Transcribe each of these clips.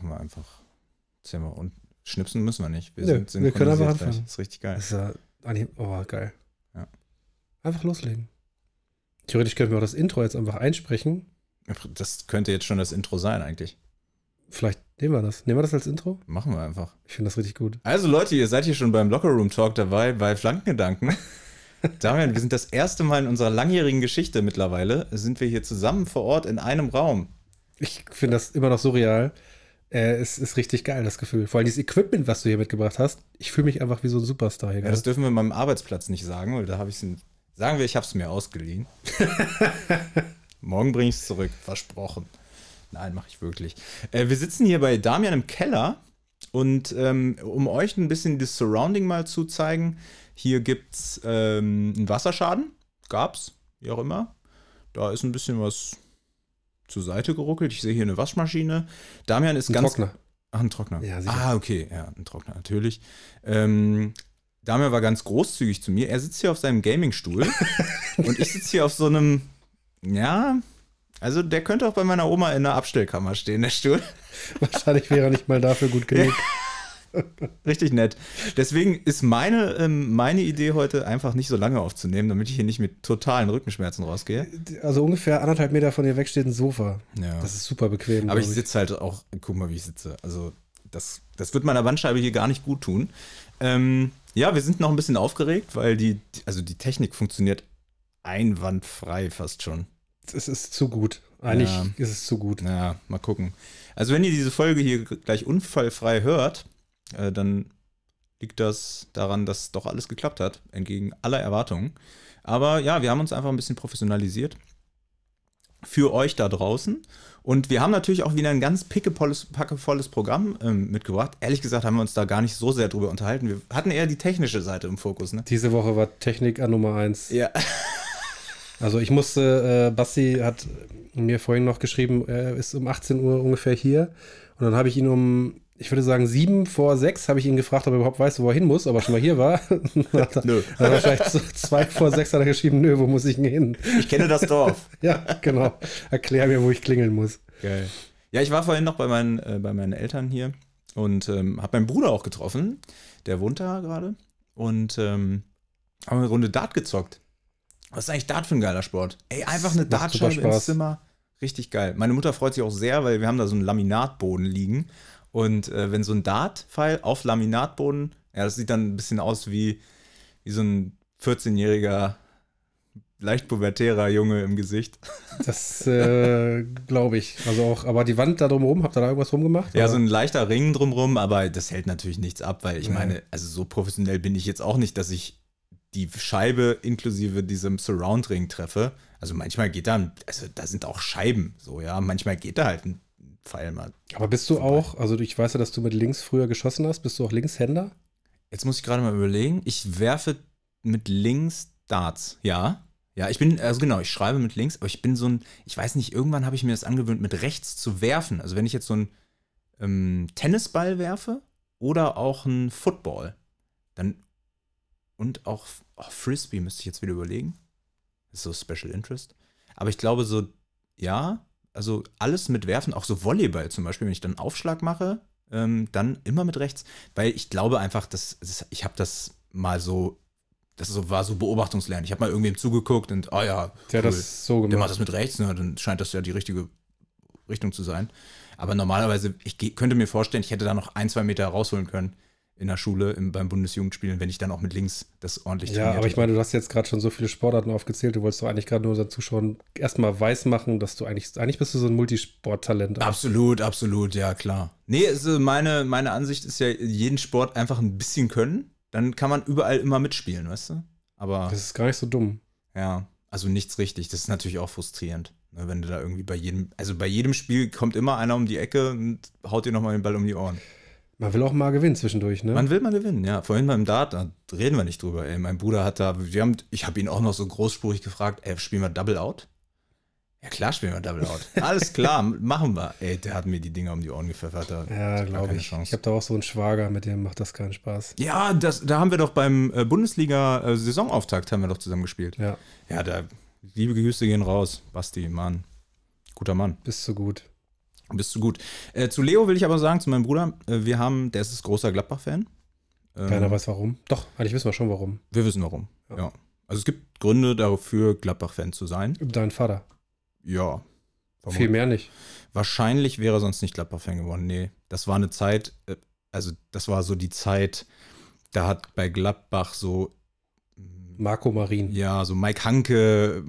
machen wir einfach. Zimmer. Und schnipsen müssen wir nicht. Wir, Nö, sind wir können einfach anfangen. Gleich. Das ist richtig geil. Das ist ja, oh, geil. Ja. Einfach loslegen. Theoretisch können wir auch das Intro jetzt einfach einsprechen. Das könnte jetzt schon das Intro sein, eigentlich. Vielleicht nehmen wir das. Nehmen wir das als Intro? Machen wir einfach. Ich finde das richtig gut. Also, Leute, ihr seid hier schon beim Lockerroom Talk dabei, bei Flankengedanken. Damian, wir sind das erste Mal in unserer langjährigen Geschichte mittlerweile, sind wir hier zusammen vor Ort in einem Raum. Ich finde das immer noch surreal. Äh, es ist richtig geil, das Gefühl. Vor allem dieses Equipment, was du hier mitgebracht hast. Ich fühle mich einfach wie so ein Superstar hier. Ja, das dürfen wir meinem Arbeitsplatz nicht sagen, weil da habe ich es. Sagen wir, ich habe es mir ausgeliehen. Morgen bringe ich es zurück, versprochen. Nein, mache ich wirklich. Äh, wir sitzen hier bei Damian im Keller und ähm, um euch ein bisschen das Surrounding mal zu zeigen, hier gibt es ähm, einen Wasserschaden. Gab's, wie auch immer. Da ist ein bisschen was zur Seite geruckelt. Ich sehe hier eine Waschmaschine. Damian ist ein ganz. Trockner. Ach, ein Trockner. Ja, sicher. Ah, okay. Ja, ein Trockner, natürlich. Ähm, Damian war ganz großzügig zu mir. Er sitzt hier auf seinem Gamingstuhl und ich sitze hier auf so einem, ja, also der könnte auch bei meiner Oma in der Abstellkammer stehen, der Stuhl. Wahrscheinlich wäre er nicht mal dafür gut genug. Richtig nett. Deswegen ist meine, ähm, meine Idee heute einfach nicht so lange aufzunehmen, damit ich hier nicht mit totalen Rückenschmerzen rausgehe. Also ungefähr anderthalb Meter von dir weg steht ein Sofa. Ja. Das ist super bequem. Aber ich, ich sitze halt auch, guck mal, wie ich sitze. Also das, das wird meiner Bandscheibe hier gar nicht gut tun. Ähm, ja, wir sind noch ein bisschen aufgeregt, weil die, also die Technik funktioniert einwandfrei fast schon. Es ist zu gut. Eigentlich ja. ist es zu gut. Ja, mal gucken. Also wenn ihr diese Folge hier gleich unfallfrei hört, äh, dann liegt das daran, dass doch alles geklappt hat, entgegen aller Erwartungen. Aber ja, wir haben uns einfach ein bisschen professionalisiert für euch da draußen. Und wir haben natürlich auch wieder ein ganz pickevolles, packevolles Programm ähm, mitgebracht. Ehrlich gesagt haben wir uns da gar nicht so sehr drüber unterhalten. Wir hatten eher die technische Seite im Fokus. Ne? Diese Woche war Technik an Nummer 1. Ja. Also ich musste, äh, Basti hat mir vorhin noch geschrieben, er ist um 18 Uhr ungefähr hier. Und dann habe ich ihn um ich würde sagen, sieben vor sechs habe ich ihn gefragt, ob er überhaupt weiß, wo er hin muss, ob er schon mal hier war. nö. Dann wahrscheinlich zwei vor sechs hat er geschrieben, nö, wo muss ich denn hin? Ich kenne das Dorf. ja, genau. Erklär mir, wo ich klingeln muss. Geil. Ja, ich war vorhin noch bei meinen, äh, bei meinen Eltern hier und ähm, habe meinen Bruder auch getroffen. Der wohnt da gerade. Und ähm, haben eine Runde Dart gezockt. Was ist eigentlich Dart für ein geiler Sport? Ey, einfach eine Dartscheibe ins Zimmer. Richtig geil. Meine Mutter freut sich auch sehr, weil wir haben da so einen Laminatboden liegen und äh, wenn so ein Dart-Pfeil auf Laminatboden, ja, das sieht dann ein bisschen aus wie, wie so ein 14-jähriger, leicht pubertärer Junge im Gesicht. Das äh, glaube ich. Also auch, aber die Wand da drumherum, habt ihr da irgendwas rumgemacht? Ja, oder? so ein leichter Ring drumherum, aber das hält natürlich nichts ab, weil ich ja. meine, also so professionell bin ich jetzt auch nicht, dass ich die Scheibe inklusive diesem Surround-Ring treffe. Also manchmal geht da, also da sind auch Scheiben so, ja. Manchmal geht da halt ein Pfeil mal. Aber bist du vorbei. auch, also ich weiß ja, dass du mit links früher geschossen hast, bist du auch Linkshänder? Jetzt muss ich gerade mal überlegen. Ich werfe mit links Darts, ja. Ja, ich bin, also genau, ich schreibe mit links, aber ich bin so ein, ich weiß nicht, irgendwann habe ich mir das angewöhnt, mit rechts zu werfen. Also wenn ich jetzt so einen ähm, Tennisball werfe oder auch einen Football, dann und auch oh, Frisbee müsste ich jetzt wieder überlegen. Das ist so Special Interest. Aber ich glaube so, ja, also alles mit Werfen, auch so Volleyball zum Beispiel, wenn ich dann Aufschlag mache, ähm, dann immer mit rechts, weil ich glaube einfach, dass, dass ich habe das mal so, das so, war so Beobachtungslernen. Ich habe mal irgendwem zugeguckt und, oh ja, der cool, das so gemacht. Der macht das mit rechts, ne, dann scheint das ja die richtige Richtung zu sein. Aber normalerweise, ich könnte mir vorstellen, ich hätte da noch ein, zwei Meter rausholen können in der Schule im, beim Bundesjugendspielen, wenn ich dann auch mit links das ordentlich Ja, aber ich meine, du hast jetzt gerade schon so viele Sportarten aufgezählt, du wolltest doch eigentlich gerade nur unseren Zuschauern erstmal weiß machen, dass du eigentlich, eigentlich bist du so ein Multisporttalent. Absolut, absolut, ja klar. Nee, also meine, meine Ansicht ist ja, jeden Sport einfach ein bisschen können, dann kann man überall immer mitspielen, weißt du? Aber. Das ist gar nicht so dumm. Ja, also nichts richtig. Das ist natürlich auch frustrierend. Ne, wenn du da irgendwie bei jedem, also bei jedem Spiel kommt immer einer um die Ecke und haut dir nochmal den Ball um die Ohren. Man will auch mal gewinnen zwischendurch, ne? Man will mal gewinnen, ja. Vorhin beim Dart, da reden wir nicht drüber. Ey. Mein Bruder hat da, wir haben, ich habe ihn auch noch so großspurig gefragt, ey, spielen wir Double Out? Ja, klar spielen wir Double Out. Alles klar, machen wir. Ey, der hat mir die Dinger um die Ohren gepfeffert. Ja, glaube ich. Chance. Ich habe da auch so einen Schwager, mit dem macht das keinen Spaß. Ja, das, da haben wir doch beim äh, Bundesliga-Saisonauftakt haben wir doch zusammen gespielt. Ja. Ja, da, liebe Grüße gehen raus. Basti, Mann. Guter Mann. Bist du gut. Bist du gut. Äh, zu Leo will ich aber sagen, zu meinem Bruder, äh, wir haben, der ist großer Gladbach-Fan. Ähm, Keiner weiß warum. Doch, eigentlich wissen wir schon warum. Wir wissen warum. Ja. Ja. Also es gibt Gründe dafür, Gladbach-Fan zu sein. Dein Vater. Ja. Viel mehr nicht. Wahrscheinlich wäre er sonst nicht Gladbach-Fan geworden. Nee, das war eine Zeit, äh, also das war so die Zeit, da hat bei Gladbach so, Marco Marin. ja, so Mike Hanke,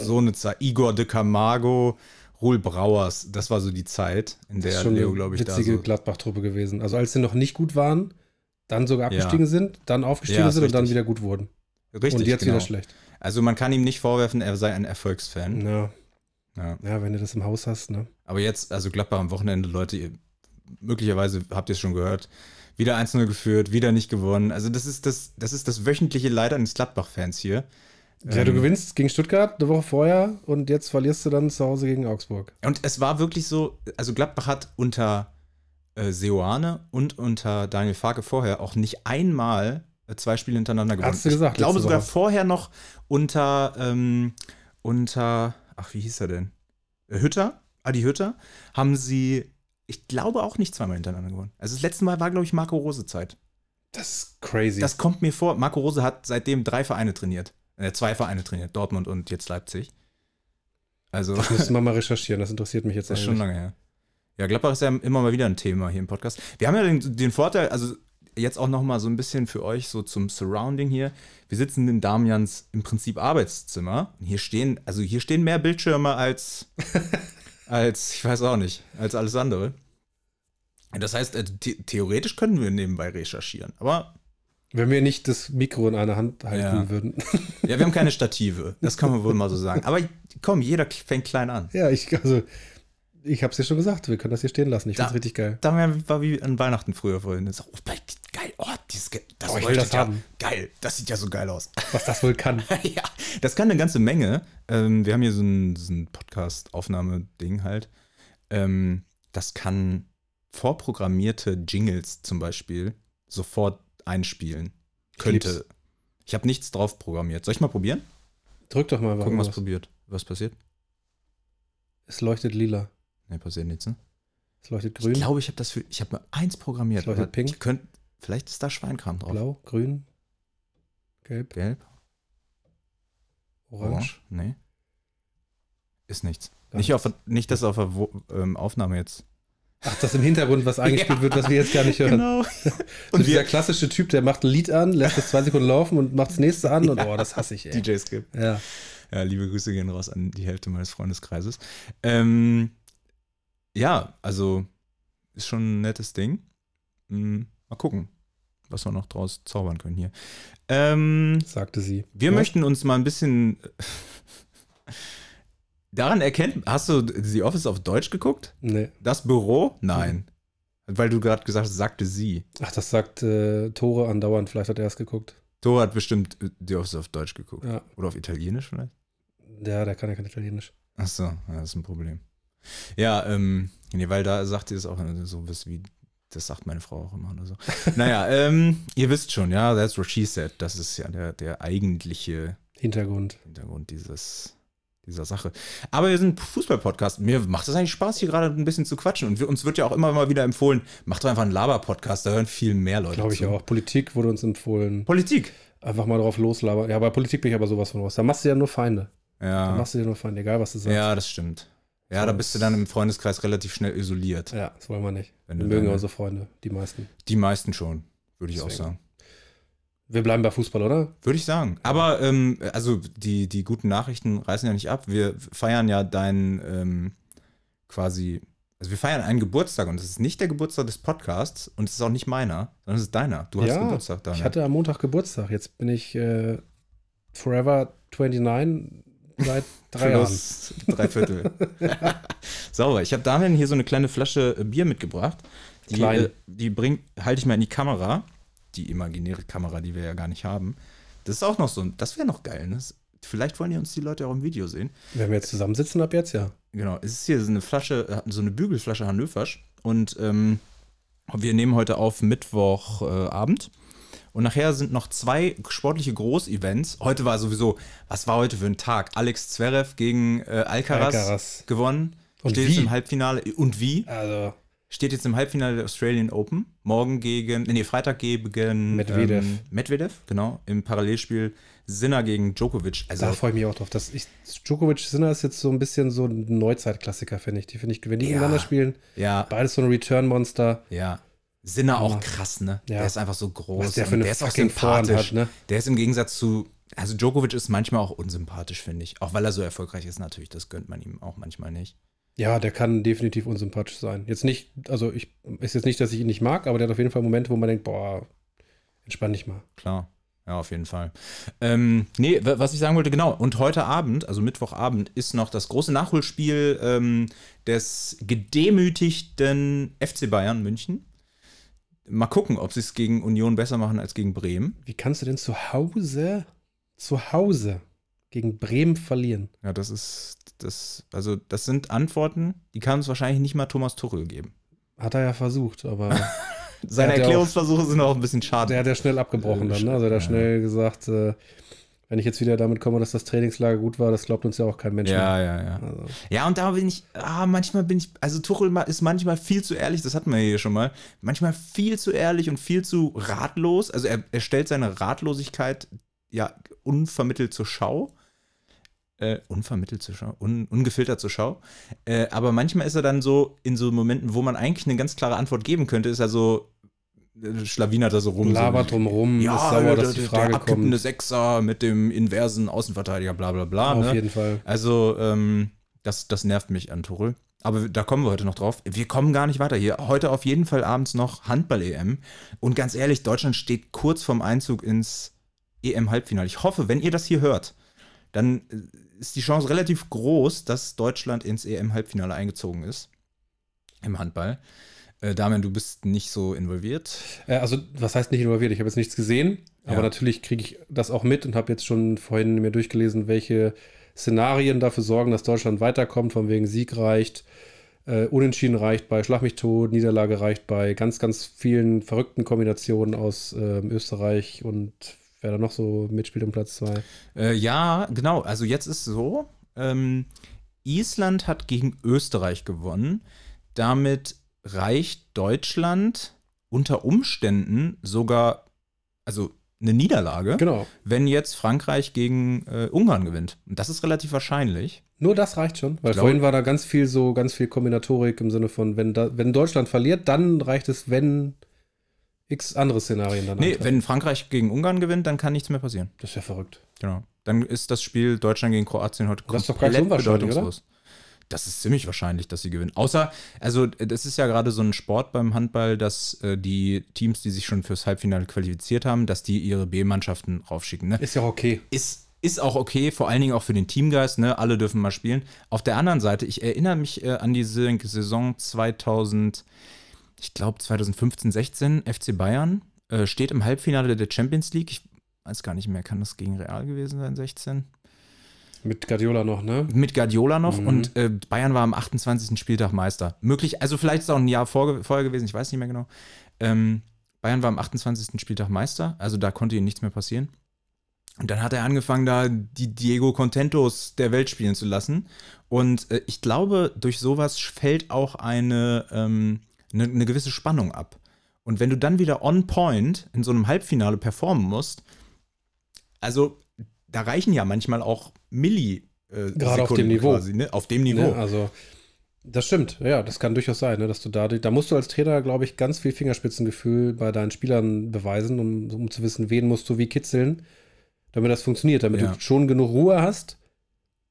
so eine Zeit, Igor de Camargo, Rohl Brauers, das war so die Zeit, in der Leo, glaube ich, da witzige so. Gladbach-Truppe gewesen. Also als sie noch nicht gut waren, dann sogar Ja. abgestiegen sind, dann aufgestiegen Ja, sind und dann richtig. wieder gut wurden. Richtig, und jetzt genau. wieder schlecht. Also man kann ihm nicht vorwerfen, er sei ein Erfolgsfan. Ja. Ja. ja, wenn du das im Haus hast, ne? Aber jetzt, also Gladbach am Wochenende, Leute, ihr, möglicherweise habt ihr es schon gehört, wieder 1-0 geführt, wieder nicht gewonnen. Also das ist das, das ist das wöchentliche Leid eines Gladbach-Fans hier. Ja, du Ähm, gewinnst gegen Stuttgart eine Woche vorher und jetzt verlierst du dann zu Hause gegen Augsburg. Und es war wirklich so, also Gladbach hat unter äh, Seoane und unter Daniel Farke vorher auch nicht einmal äh, zwei Spiele hintereinander gewonnen. Hast du gesagt, Ich glaube sogar Woche. vorher noch unter, ähm, unter, ach, wie hieß er denn? Äh, Hütter, Adi Hütter, haben sie, ich glaube auch nicht zweimal hintereinander gewonnen. Also das letzte Mal war, glaube ich, Marco Rose Zeit. Das ist crazy. Das kommt mir vor, Marco Rose hat seitdem drei Vereine trainiert. Äh, zwei Vereine trainiert, Dortmund und jetzt Leipzig. Also. das müssen wir mal recherchieren, das interessiert mich jetzt Das ist schon lange her. Ja, Gladbach ist ja immer mal wieder ein Thema hier im Podcast. Wir haben ja den, den Vorteil, also jetzt auch noch mal so ein bisschen für euch so zum Surrounding hier. Wir sitzen in Damians im Prinzip Arbeitszimmer. Hier stehen, also hier stehen mehr Bildschirme als, als, ich weiß auch nicht, als alles andere. Das heißt, äh, the theoretisch können wir nebenbei recherchieren. Aber Wenn wir nicht das Mikro in einer Hand halten Ja. würden. ja, wir haben keine Stative. Das kann man wohl mal so sagen. Aber komm, jeder fängt klein an. ja, ich, also, ich hab's dir schon gesagt, wir können das hier stehen lassen. Ich Da- find's richtig geil. Damian war wie an Weihnachten früher vorhin. So, oh, geil, oh, dieses, das Oh, ich will das ja, haben. Geil, das sieht ja so geil aus. Was das wohl kann. ja, das kann eine ganze Menge. Ähm, wir haben hier so ein, so ein Podcast-Aufnahme-Ding halt. Ähm, das kann vorprogrammierte Jingles zum Beispiel sofort einspielen. Ich Könnte. lieb's. Ich habe nichts drauf programmiert. Soll ich mal probieren? Drück doch mal einfach Gucken, was was. probiert. Was passiert? Es leuchtet lila. Ne, passiert nichts, ne? Es leuchtet Ich grün, glaube, ich habe das für. Ich habe mal eins programmiert. Es leuchtet pink. Ich könnt, vielleicht ist da Schweinkram drauf. blau, grün, gelb, Gelb. orange. Orange? Nee. Ist nichts. Gar Nicht, auf, nicht, dass auf der ähm, Aufnahme jetzt. Ach, das im Hintergrund, was eingespielt wird, was wir jetzt gar nicht hören. Genau. So Und dieser wir, klassische Typ, der macht ein Lied an, lässt es zwei Sekunden laufen und macht das nächste an und oh, das hasse ich, ey. DJ Skip. Ja. Ja, liebe Grüße gehen raus an die Hälfte meines Freundeskreises. Ähm, ja, also ist schon ein nettes Ding. Hm, mal gucken, was wir noch draus zaubern können hier. Ähm, sagte sie. wir ja? möchten uns mal ein bisschen daran erkennen. Hast du The Office auf Deutsch geguckt? Nee. Das Büro? Nein. Weil du gerade gesagt hast, sagte sie. Ach, das sagt äh, Tore andauernd. Vielleicht hat er es geguckt. Thor hat bestimmt äh, The Office auf Deutsch geguckt. Ja. Oder auf Italienisch vielleicht? Ja, der kann ja kein Italienisch. Ach so, ja, das ist ein Problem. Ja, ähm, nee, weil da sagt sie es auch äh, so was wie, das sagt meine Frau auch immer oder so. naja, ähm, ihr wisst schon, ja, that's what she said. Das ist ja der, der eigentliche Hintergrund. Hintergrund dieses, dieser Sache. Aber wir sind ein Fußball-Podcast. Mir macht es eigentlich Spaß, hier gerade ein bisschen zu quatschen. Und wir, uns wird ja auch immer mal wieder empfohlen, macht doch einfach einen Laber-Podcast, da hören viel mehr Leute Glaube ich zu. auch. Politik wurde uns empfohlen. Politik. Einfach mal drauf loslabern. Ja, bei Politik bin ich aber sowas von raus. Da machst du ja nur Feinde. Da Ja, machst du dir nur Feinde, egal was du sagst. ja das stimmt. Ja, So, da bist du dann im Freundeskreis relativ schnell isoliert. Ja, das wollen wir nicht. Wir mögen ja unsere Freunde, die meisten. Die meisten schon, würde ich auch Deswegen. sagen. Wir bleiben bei Fußball, oder? Würde ich sagen. Aber ähm, also die, die guten Nachrichten reißen ja nicht ab. Wir feiern ja deinen ähm, quasi, also wir feiern einen Geburtstag und es ist nicht der Geburtstag des Podcasts und es ist auch nicht meiner, sondern es ist deiner. Du hast Ja, Geburtstag, Daniel. Ich hatte am Montag Geburtstag. Jetzt bin ich äh, Forever 29 seit drei Jahren. Plus drei Viertel. Sauber. Ich habe Damian hier so eine kleine Flasche äh, Bier mitgebracht. Die, Klein. äh, die bringt, halte ich mal in die Kamera. Die imaginäre Kamera, die wir ja gar nicht haben. Das ist auch noch so, das wäre noch geil. Ne? Vielleicht wollen ja uns die Leute auch im Video sehen. Wenn wir jetzt zusammensitzen, ab jetzt ja. Genau, es ist hier so eine Flasche, äh, so eine Bügelflasche Hannöversch. Und ähm, wir nehmen heute auf Mittwochabend. Äh, Abend. und nachher sind noch zwei sportliche Großevents. Heute war sowieso, was war heute für ein Tag? Alex Zverev gegen äh, Alcaraz, Alcaraz. gewonnen. Und steht wie? im Halbfinale. Und wie? Also, Steht jetzt im Halbfinale der Australian Open. Morgen gegen, nee, Freitag gegen Medvedev. Ähm, Medvedev, genau. Im Parallelspiel Sinner gegen Djokovic. Also, da freue ich mich auch drauf. Das, ich, Djokovic Sinner ist jetzt so ein bisschen so ein Neuzeitklassiker, finde ich. Die finde ich, wenn die Ja. gegeneinander spielen, ja, beides so ein Return-Monster. ja. Sinner auch Ja. krass, ne? Ja. Der ist einfach so groß. Was der für eine der ist auch sympathisch. hat, ne? Der ist im Gegensatz zu, also Djokovic ist manchmal auch unsympathisch, finde ich. Auch weil er so erfolgreich ist, natürlich. Das gönnt man ihm auch manchmal nicht. Ja, der kann definitiv unsympathisch sein. Jetzt nicht, also ich ist jetzt nicht, dass ich ihn nicht mag, aber der hat auf jeden Fall Momente, wo man denkt, boah, entspann dich mal. Klar. Ja, auf jeden Fall. Ähm, nee, wa- was ich sagen wollte, genau. Und heute Abend, also Mittwochabend, ist noch das große Nachholspiel ähm, des gedemütigten FC Bayern München. Mal gucken, ob sie es gegen Union besser machen als gegen Bremen. Wie kannst du denn zu Hause, zu Hause gegen Bremen verlieren? Ja, das ist, das, also das sind Antworten, die kann uns wahrscheinlich nicht mal Thomas Tuchel geben. Hat er ja versucht, aber Seine ja auch- Erklärungsversuche sind auch ein bisschen schade. der hat ja schnell abgebrochen dann. Ne? Also der hat ja. schnell gesagt, äh, wenn ich jetzt wieder damit komme, dass das Trainingslager gut war, das glaubt uns ja auch kein Mensch ja, mehr. ja, ja. Also, Ja, und da bin ich, ah, manchmal bin ich, also Tuchel ist manchmal viel zu ehrlich, das hatten wir hier schon mal, manchmal viel zu ehrlich und viel zu ratlos. Also er, er stellt seine Ratlosigkeit ja unvermittelt zur Schau. Äh, unvermittelt zur Schau, un, ungefiltert zur Schau. Äh, aber manchmal ist er dann so in so Momenten, wo man eigentlich eine ganz klare Antwort geben könnte, ist er so, äh, schlawinert er so rum. labert so, drumrum, ja, ist sauer, der, dass die der, Frage der kommt. Sechser mit dem inversen Außenverteidiger, bla bla bla. Auf ne? jeden Fall. Also, ähm, das, das nervt mich an Tuchel. Aber da kommen wir heute noch drauf. Wir kommen gar nicht weiter hier. Heute auf jeden Fall abends noch Handball-EM. Und ganz ehrlich, Deutschland steht kurz vorm Einzug ins EM-Halbfinale. Ich hoffe, wenn ihr das hier hört, dann äh, ist die Chance relativ groß, dass Deutschland ins EM-Halbfinale eingezogen ist. Im Handball. Äh, Damian, du bist nicht so involviert. Äh, also, was heißt nicht involviert? Ich habe jetzt nichts gesehen, aber Ja. natürlich kriege ich das auch mit und habe jetzt schon vorhin mir durchgelesen, welche Szenarien dafür sorgen, dass Deutschland weiterkommt, von wegen Sieg reicht, äh, Unentschieden reicht bei Schlag mich tot, Niederlage reicht bei ganz, ganz vielen verrückten Kombinationen aus ähm, Österreich und wer da noch so mitspielt um Platz zwei. Äh, ja, genau. Also jetzt ist so, ähm, Island hat gegen Österreich gewonnen. Damit reicht Deutschland unter Umständen sogar, also eine Niederlage, Genau. wenn jetzt Frankreich gegen äh, Ungarn gewinnt. Und das ist relativ wahrscheinlich. Nur das reicht schon, weil Ich glaube- vorhin war da ganz viel so, ganz viel Kombinatorik im Sinne von, wenn, da, wenn Deutschland verliert, dann reicht es, wenn x andere Szenarien dann Nee, wenn Frankreich gegen Ungarn gewinnt, dann kann nichts mehr passieren. Das ist ja verrückt. Genau. Dann ist das Spiel Deutschland gegen Kroatien heute Das ist doch gar nicht so unwahrscheinlich, Das ist ziemlich wahrscheinlich, dass sie gewinnen. Außer, also das ist ja gerade so ein Sport beim Handball, dass äh, die Teams, die sich schon fürs Halbfinale qualifiziert haben, dass die ihre B-Mannschaften raufschicken. Ne? Ist ja auch okay. Ist, ist auch okay, vor allen Dingen auch für den Teamgeist, ne? Alle dürfen mal spielen. Auf der anderen Seite, ich erinnere mich äh, an die Saison 2000, ich glaube 2015, 16, FC Bayern äh, steht im Halbfinale der Champions League. Ich weiß gar nicht mehr, kann das gegen Real gewesen sein, 16? Mit Guardiola noch, ne? Mit Guardiola noch Mhm. und äh, Bayern war am 28. Spieltag Meister. Möglich, also vielleicht ist es auch ein Jahr vor, vorher gewesen, ich weiß nicht mehr genau. Ähm, Bayern war am 28. Spieltag Meister, also da konnte ihnen nichts mehr passieren. Und dann hat er angefangen, da die Diego Contentos der Welt spielen zu lassen. Und äh, ich glaube, durch sowas fällt auch eine, ähm, eine, eine gewisse Spannung ab. Und wenn du dann wieder on point in so einem Halbfinale performen musst, also da reichen ja manchmal auch Milli. Äh, Gerade auf dem Niveau. Quasi, ne? Auf dem Niveau. Ne? Also, das stimmt. Ja, das kann durchaus sein, ne? dass du da, da musst du als Trainer, glaube ich, ganz viel Fingerspitzengefühl bei deinen Spielern beweisen, um, um zu wissen, wen musst du wie kitzeln, damit das funktioniert, damit Ja. du schon genug Ruhe hast,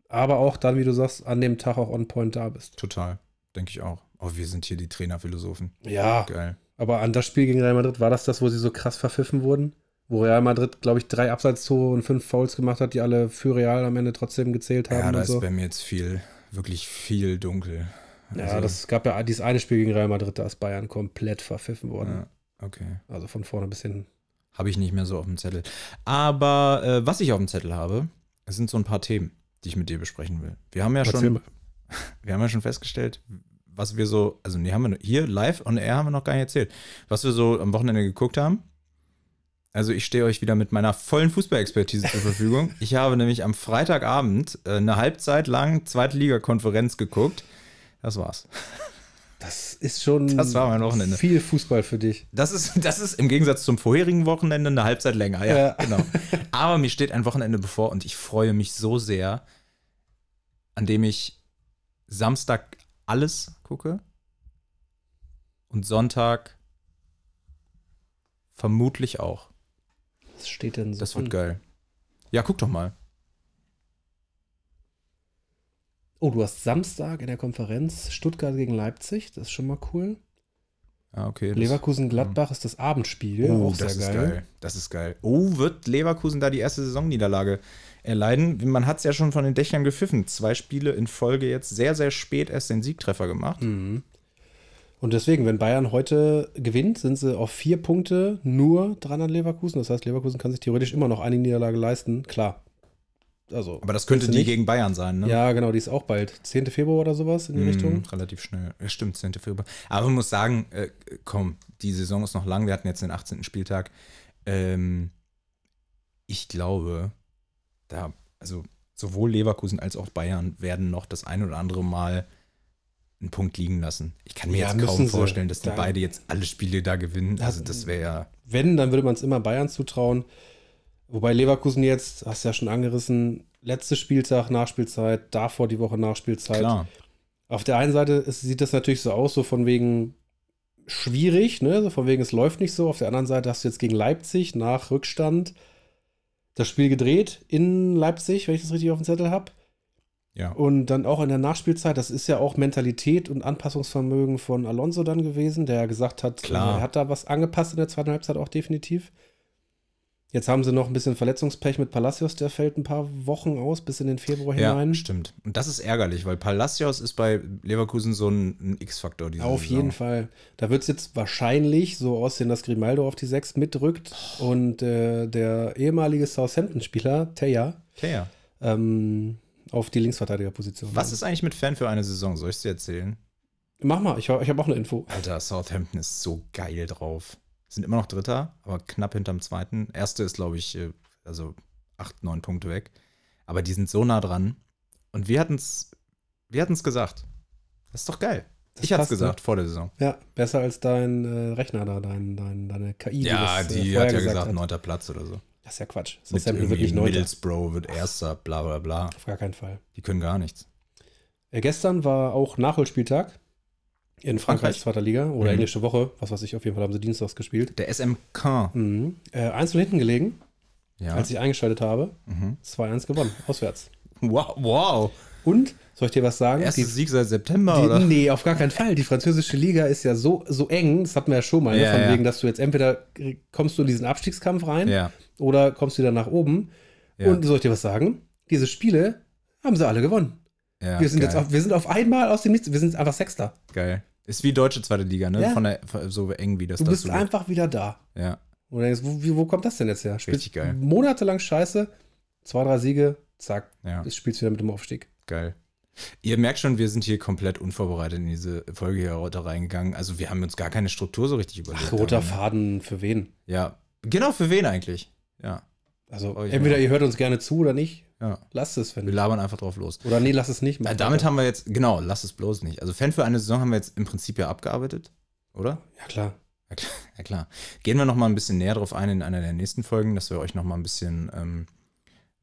aber auch dann, wie du sagst, an dem Tag auch on point da bist. Total. Denke ich auch. Oh, wir sind hier die Trainerphilosophen. Ja, Geil. aber an das Spiel gegen Real Madrid, war das das, wo sie so krass verpfiffen wurden? Wo Real Madrid, glaube ich, drei Abseitstore und fünf Fouls gemacht hat, die alle für Real am Ende trotzdem gezählt haben. Ja, da ist so. bei mir jetzt viel, wirklich viel dunkel. ja, Also, das gab ja dieses eine Spiel gegen Real Madrid, da ist Bayern komplett verpfiffen worden. Ja, okay. Also von vorne bis hinten. Habe ich nicht mehr so auf dem Zettel. Aber äh, was ich auf dem Zettel habe, sind so ein paar Themen, die ich mit dir besprechen will. Wir haben ja Erzähl schon, mal. wir haben ja schon festgestellt, was wir so, also nee, haben wir hier live on air haben wir noch gar nicht erzählt, was wir so am Wochenende geguckt haben. Also ich stehe euch wieder mit meiner vollen Fußballexpertise zur Verfügung. Ich habe nämlich am Freitagabend äh, eine Halbzeit lang Zweite Liga-Konferenz geguckt. Das war's. Das ist schon Das war mein Wochenende. viel Fußball für dich. Das ist, das ist im Gegensatz zum vorherigen Wochenende eine Halbzeit länger, ja, Ja. genau. Aber mir steht ein Wochenende bevor und ich freue mich so sehr, an dem ich Samstag alles gucke und Sonntag vermutlich auch. Was steht denn so? Das wird an? geil. Ja, guck doch mal. Oh, du hast Samstag in der Konferenz Stuttgart gegen Leipzig. Das ist schon mal cool. Ja, okay. Leverkusen-Gladbach ist das Abendspiel. Oh, das geil. ist geil. Das ist geil. Oh, wird Leverkusen da die erste Saisonniederlage erleiden? Man hat es ja schon von den Dächern gepfiffen. Zwei Spiele in Folge jetzt sehr, sehr spät erst den Siegtreffer gemacht. Mhm. Und deswegen, wenn Bayern heute gewinnt, sind sie auf vier Punkte nur dran an Leverkusen. Das heißt, Leverkusen kann sich theoretisch immer noch eine Niederlage leisten. Klar. Also, Aber das könnte die nicht? gegen Bayern sein, ne? Ja, genau, die ist auch bald. 10. Februar oder sowas in die Mhm, Richtung. Relativ schnell. Ja, stimmt, 10. Februar. Aber man muss sagen, äh, komm, die Saison ist noch lang. Wir hatten jetzt den 18. Spieltag. Ähm, ich glaube, da, also sowohl Leverkusen als auch Bayern werden noch das ein oder andere Mal einen Punkt liegen lassen. Ich kann mir Ja, jetzt kaum vorstellen, dass die Da- beide jetzt alle Spiele da gewinnen. Also das wäre ja. Wenn, dann würde man es immer Bayern zutrauen. Wobei Leverkusen jetzt, hast du ja schon angerissen, letzter Spieltag, Nachspielzeit, davor die Woche Nachspielzeit. Klar. Auf der einen Seite ist, sieht das natürlich so aus, so von wegen schwierig, ne? So von wegen, es läuft nicht so. Auf der anderen Seite hast du jetzt gegen Leipzig nach Rückstand das Spiel gedreht in Leipzig, wenn ich das richtig auf dem Zettel habe. Ja. Und dann auch in der Nachspielzeit, das ist ja auch Mentalität und Anpassungsvermögen von Alonso dann gewesen, der ja gesagt hat, Klar. er hat da was angepasst in der zweiten Halbzeit auch definitiv. Jetzt haben sie noch ein bisschen Verletzungspech mit Palacios, der fällt ein paar Wochen aus, bis in den Februar Ja, hinein. stimmt. Und das ist ärgerlich, weil Palacios ist bei Leverkusen so ein, ein X-Faktor. Auf Saison. jeden Fall. Da wird es jetzt wahrscheinlich so aussehen, dass Grimaldo auf die 6 mitrückt und äh, der ehemalige Southampton-Spieler, Teja, Okay, ja. ähm, auf die Linksverteidigerposition. Was ist eigentlich mit Fan für eine Saison? Soll ich es dir erzählen? Mach mal, ich, ich habe auch eine Info. Alter, Southampton ist so geil drauf. Sind immer noch Dritter, aber knapp hinterm Zweiten. Erste ist, glaube ich, äh, also acht, neun Punkte weg. Aber die sind so nah dran. Und wir hatten es wir hatten's gesagt. Das ist doch geil. Das ich hatte es passt, gesagt vor der Saison. Ja, besser als dein äh, Rechner da, dein, dein, deine KI. Ja, das, äh, die vorher hat ja gesagt, neunter Platz oder so. Das ist ja Quatsch. Mit Southampton wird irgendwie nicht neunter. Middlesbrough wird erster, bla bla bla. Auf gar keinen Fall. Die können gar nichts. Äh, gestern war auch Nachholspieltag in Frankreich, zweiter Liga oder Mhm. englische Woche. Was weiß ich, auf jeden Fall haben sie dienstags gespielt. Der SMK. Mhm. Äh, 1 hinten gelegen, Ja. als ich eingeschaltet habe. Mhm. 2-1 gewonnen, auswärts. Wow, wow. Und, soll ich dir was sagen? Erster Die, Sieg seit September, die, oder? nee, auf gar keinen Fall. Die französische Liga ist ja so, so eng, das hatten wir ja schon mal, ne? Ja, von ja. wegen, dass du jetzt entweder kommst du in diesen Abstiegskampf rein Ja. oder kommst du wieder nach oben. Und soll ich dir was sagen? Diese Spiele haben sie alle gewonnen. Ja wir, sind geil. jetzt auf, wir sind auf einmal aus dem Nichts, wir sind einfach Sechster. Geil. Ist wie deutsche zweite Liga, ne? Ja. Von der, so eng wie das Du das bist so- einfach wieder da. Ja. Und denkst, wo, wo kommt das denn jetzt her? Spielst Richtig geil. Monatelang Scheiße, zwei, drei Siege, zack, Ja. das spielst du wieder mit dem Aufstieg. Geil. Ihr merkt schon, wir sind hier komplett unvorbereitet in diese Folge hier heute reingegangen. Also wir haben uns gar keine Struktur so richtig überlegt. Ach, roter? Faden für wen? Ja. Genau, für wen eigentlich? Ja. Also Oh, entweder ihr hört uns gerne zu oder nicht. Ja. Lasst es, wenn Wir labern einfach drauf los. Oder nee, lass es nicht. Ja, damit weiter. haben wir jetzt, genau, lass es bloß nicht. Also Fan für eine Saison haben wir jetzt im Prinzip ja abgearbeitet, oder? Ja, klar. Ja klar, ja klar. Gehen wir noch mal ein bisschen näher drauf ein in einer der nächsten Folgen, dass wir euch noch mal ein bisschen, ähm,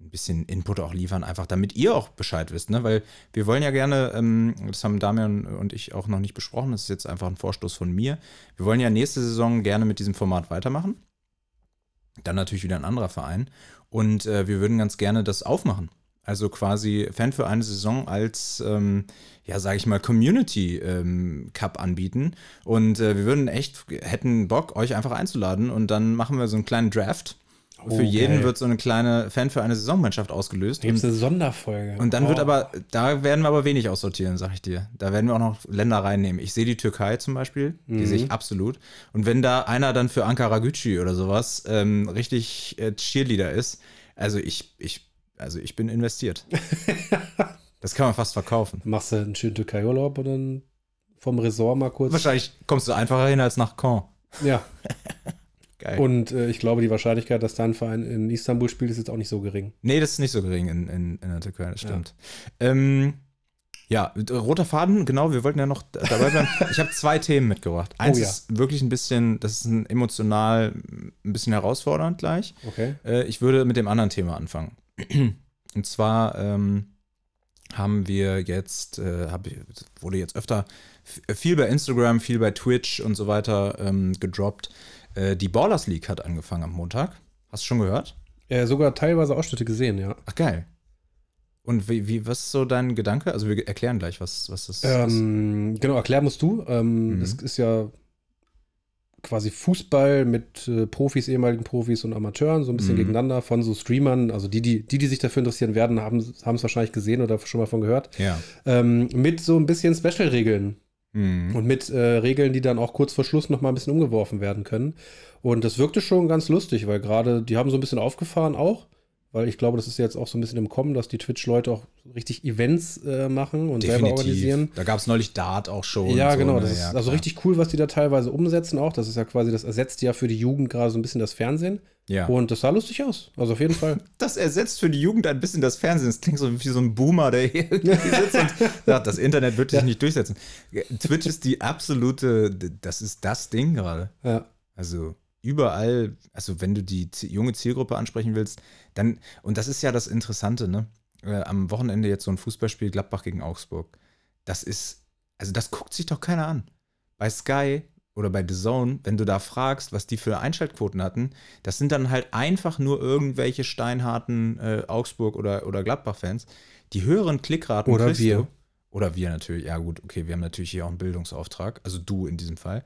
ein bisschen Input auch liefern, einfach damit ihr auch Bescheid wisst, ne? Weil wir wollen ja gerne, ähm, das haben Damian und ich auch noch nicht besprochen, das ist jetzt einfach ein Vorstoß von mir. Wir wollen ja nächste Saison gerne mit diesem Format weitermachen. Dann natürlich wieder ein anderer Verein. Und äh, wir würden ganz gerne das aufmachen. Also quasi Fan für eine Saison als, ähm, ja, sage ich mal, Community ähm, Cup anbieten. Und äh, wir würden echt, hätten Bock, euch einfach einzuladen. Und dann machen wir so einen kleinen Draft. Für jeden geil. wird so eine kleine Fan für eine Saisonmannschaft ausgelöst. Da gibt es eine Sonderfolge. und dann wird Oh. aber, da werden wir aber wenig aussortieren, sag ich dir. Da werden wir auch noch Länder reinnehmen. Ich sehe die Türkei zum Beispiel, die Mhm. sehe ich absolut. Und wenn da einer dann für Ankara Gücü oder sowas ähm, richtig äh, Cheerleader ist, also ich, ich, also ich bin investiert. das kann man fast verkaufen. Machst du einen schönen Türkei-Urlaub und dann vom Resort mal kurz. Wahrscheinlich kommst du einfacher hin als nach Caen. Ja. Geil. Und äh, ich glaube, die Wahrscheinlichkeit, dass dein Verein in Istanbul spielt, ist jetzt auch nicht so gering. Nee, das ist nicht so gering in, in, in der Türkei, das stimmt. Ähm, Ja, roter Faden, genau, wir wollten ja noch dabei bleiben. Ich habe zwei Themen mitgebracht. Eins Oh ja. ist wirklich ein bisschen, das ist ein emotional ein bisschen herausfordernd gleich. Okay. Äh, ich würde mit dem anderen Thema anfangen. Und zwar ähm, haben wir jetzt, äh, hab, wurde jetzt öfter viel bei Instagram, viel bei Twitch und so weiter ähm, gedroppt. Äh, die Ballers League hat angefangen am Montag. Hast du schon gehört? Äh, sogar teilweise Ausschnitte gesehen, ja. Ach geil. Und wie, wie, was ist so dein Gedanke? Also wir erklären gleich, was, was das ist. Ähm, genau, erklären musst du. Ähm, Mhm. Das ist ja quasi Fußball mit äh, Profis, ehemaligen Profis und Amateuren, so ein bisschen Mhm. gegeneinander von so Streamern. Also die, die, die, die sich dafür interessieren werden, haben es wahrscheinlich gesehen oder schon mal von gehört. Ja. Ähm, mit so ein bisschen Special-Regeln. Mhm. Und mit äh, Regeln, die dann auch kurz vor Schluss noch mal ein bisschen umgeworfen werden können. Und das wirkte schon ganz lustig, weil gerade die haben so ein bisschen aufgefahren auch, weil ich glaube, das ist jetzt auch so ein bisschen im Kommen, dass die Twitch-Leute auch richtig Events äh, machen und selber organisieren. Da gab es neulich Dart auch schon. Ja, so, genau. ne? Das ist Ja, also klar. richtig cool, was die da teilweise umsetzen auch. Das ist ja quasi, das ersetzt ja für die Jugend gerade so ein bisschen das Fernsehen. Ja. Und das sah lustig aus. Also auf jeden Fall. das ersetzt für die Jugend ein bisschen das Fernsehen. Das klingt so wie so ein Boomer, der hier irgendwie sitzt und sagt, das Internet wird sich nicht durchsetzen. Twitch ist die absolute, das ist das Ding gerade. ja. Also überall, also wenn du die junge Zielgruppe ansprechen willst, dann, und das ist ja das Interessante, ne? Äh, am Wochenende jetzt so ein Fußballspiel Gladbach gegen Augsburg. Das ist, also das guckt sich doch keiner an. Bei Sky oder bei The Zone, wenn du da fragst, was die für Einschaltquoten hatten, das sind dann halt einfach nur irgendwelche steinharten äh, Augsburg- oder, oder Gladbach-Fans. Die höheren Klickraten Oder wir. Du, oder wir natürlich, ja gut, okay, wir haben natürlich hier auch einen Bildungsauftrag, also du in diesem Fall.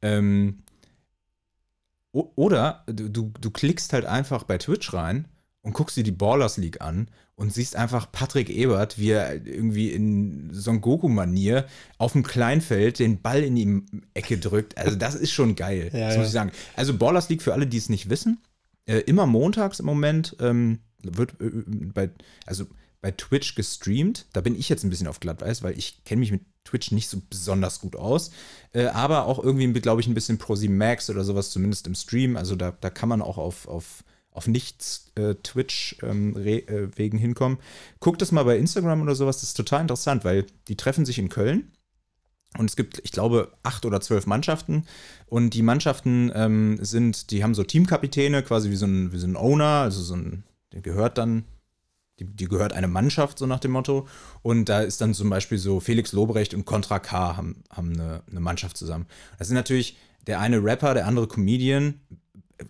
Ähm, Oder du, du, du klickst halt einfach bei Twitch rein und guckst dir die Ballers League an und siehst einfach Patrick Ebert, wie er irgendwie in Son Goku-Manier auf dem Kleinfeld den Ball in die Ecke drückt. Also, das ist schon geil. Ja, das ja. muss ich sagen. Also, Ballers League für alle, die es nicht wissen, äh, immer montags im Moment ähm, wird äh, bei, also bei Twitch gestreamt. Da bin ich jetzt ein bisschen auf Glatteis, weil ich kenne mich mit Twitch nicht so besonders gut aus. Äh, aber auch irgendwie, glaube ich, ein bisschen ProSimax oder sowas, zumindest im Stream. Also da, da kann man auch auf, auf, auf nichts äh, Twitch-Wegen äh, Wegen hinkommen. Guckt das mal bei Instagram oder sowas, das ist total interessant, weil die treffen sich in Köln. Und es gibt, ich glaube, acht oder zwölf Mannschaften. Und die Mannschaften ähm, sind, die haben so Teamkapitäne, quasi wie so ein, wie so ein Owner, also so ein, der gehört dann, die, die gehört eine Mannschaft, so nach dem Motto. Und da ist dann zum Beispiel so Felix Lobrecht und Contra K haben, haben eine, eine Mannschaft zusammen. Das sind natürlich der eine Rapper, der andere Comedian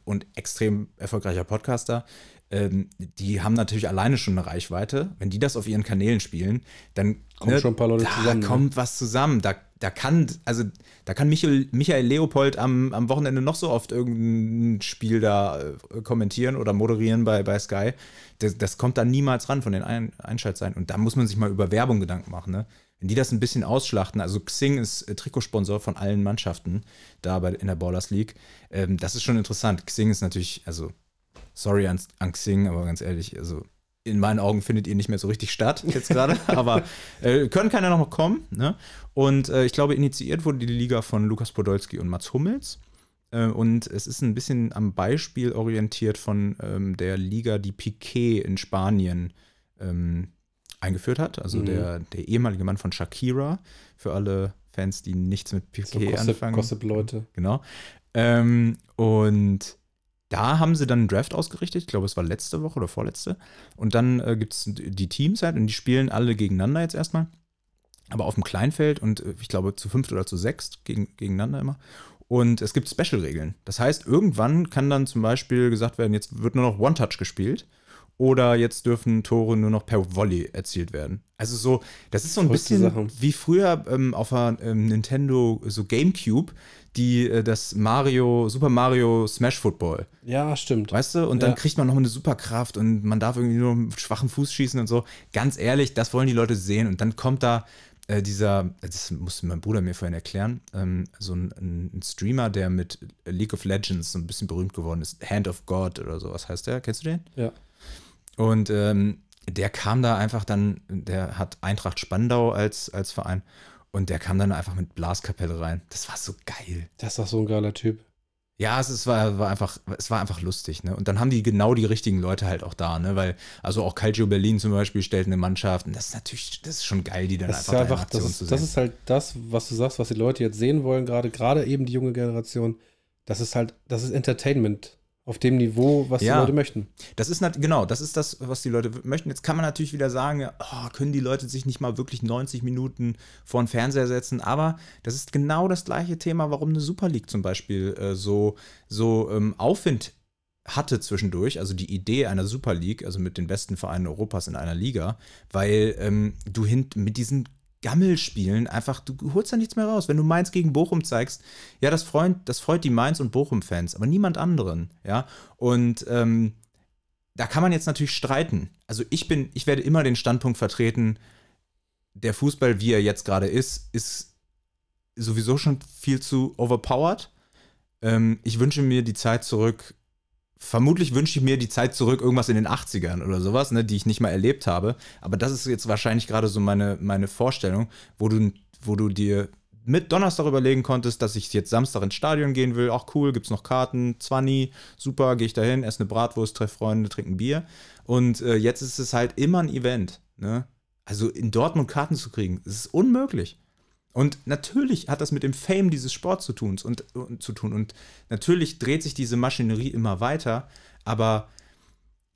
und extrem erfolgreicher Podcaster. Ähm, die haben natürlich alleine schon eine Reichweite. Wenn die das auf ihren Kanälen spielen, dann Kommen schon ein paar Leute da zusammen, ne? kommt was zusammen. Da, da kann, also da kann Michael, Michael Leopold am, am Wochenende noch so oft irgendein Spiel da äh, kommentieren oder moderieren bei, bei Sky. Das, das kommt da niemals ran von den Ein Einschaltzahlen. Und da muss man sich mal über Werbung Gedanken machen, ne? Wenn die das ein bisschen ausschlachten, also Xing ist äh, Trikotsponsor von allen Mannschaften da bei, in der Ballers League, ähm, das ist schon interessant. Xing ist natürlich, also sorry an, an Xing, aber ganz ehrlich, also in meinen Augen findet ihr nicht mehr so richtig statt jetzt gerade, aber äh, können keiner noch mal kommen. Ne? Und äh, ich glaube, initiiert wurde die Liga von Lukas Podolski und Mats Hummels. Äh, und es ist ein bisschen am Beispiel orientiert von ähm, der Liga, die Piquet in Spanien ähm, eingeführt hat. Also Mhm. der, der ehemalige Mann von Shakira, für alle Fans, die nichts mit So Piquet Gossip, anfangen. Gossip-Leute. Genau. Ähm, und da haben sie dann einen Draft ausgerichtet. Ich glaube, es war letzte Woche oder vorletzte. Und dann äh, gibt es die Teams halt und die spielen alle gegeneinander jetzt erstmal. Aber auf dem Kleinfeld und äh, ich glaube zu fünft oder zu sechst gegen, gegeneinander immer. Und es gibt Special-Regeln. Das heißt, irgendwann kann dann zum Beispiel gesagt werden, jetzt wird nur noch One-Touch gespielt. Oder jetzt dürfen Tore nur noch per Volley erzielt werden. Also so, das ist so ein bisschen Sachen. wie früher ähm, auf der ähm, Nintendo so Gamecube, die äh, das Mario, Super Mario Smash Football. Ja, stimmt. Weißt du? Und dann Ja. kriegt man noch eine Superkraft und man darf irgendwie nur mit schwachen Fuß schießen und so. Ganz ehrlich, das wollen die Leute sehen. Und dann kommt da äh, dieser, das musste mein Bruder mir vorhin erklären, ähm, so ein, ein Streamer, der mit League of Legends so ein bisschen berühmt geworden ist. Hand of God oder so. Was heißt der? Kennst du den? Ja. Und ähm, der kam da einfach dann, der hat Eintracht Spandau als, als Verein und der kam dann einfach mit Blaskapelle rein. Das war so geil. Das ist doch so ein geiler Typ. Ja, es, ist, war, war einfach, es war einfach lustig, ne? Und dann haben die genau die richtigen Leute halt auch da, ne? Weil, also auch Calcio Berlin zum Beispiel stellt eine Mannschaft und das ist natürlich, das ist schon geil, die dann Das ist, einfach, da einfach das, Aktion zu ist, sehen. das ist halt das, was du sagst, was die Leute jetzt sehen wollen, gerade, gerade eben die junge Generation. Das ist halt, das ist Entertainment auf dem Niveau, was Ja. die Leute möchten. Das ist genau, das ist das, was die Leute möchten. Jetzt kann man natürlich wieder sagen, oh, können die Leute sich nicht mal wirklich 90 Minuten vor den Fernseher setzen? Aber das ist genau das gleiche Thema, warum eine Super League zum Beispiel äh, so, so ähm, Aufwind hatte zwischendurch, also die Idee einer Super League, also mit den besten Vereinen Europas in einer Liga, weil ähm, du hin mit diesen Gammelspielen einfach, du holst da nichts mehr raus. Wenn du Mainz gegen Bochum zeigst, ja, das freut, das freut die Mainz- und Bochum-Fans, aber niemand anderen, ja. Und ähm, da kann man jetzt natürlich streiten. Also ich bin, ich werde immer den Standpunkt vertreten, der Fußball, wie er jetzt gerade ist, ist sowieso schon viel zu overpowered. Ähm, ich wünsche mir die Zeit zurück. Vermutlich wünsche ich mir die Zeit zurück, irgendwas in den 80ern oder sowas, ne, die ich nicht mal erlebt habe. Aber das ist jetzt wahrscheinlich gerade so meine, meine Vorstellung, wo du, wo du dir mit Donnerstag überlegen konntest, dass ich jetzt Samstag ins Stadion gehen will. Auch cool, gibt's noch Karten, 20, super, gehe ich dahin, esse eine Bratwurst, treffe Freunde, trinke ein Bier. Und äh, jetzt ist es halt immer ein Event. Ne? Also in Dortmund Karten zu kriegen, das ist unmöglich. Und natürlich hat das mit dem Fame dieses Sports zu tun und, und zu tun. Und natürlich dreht sich diese Maschinerie immer weiter. Aber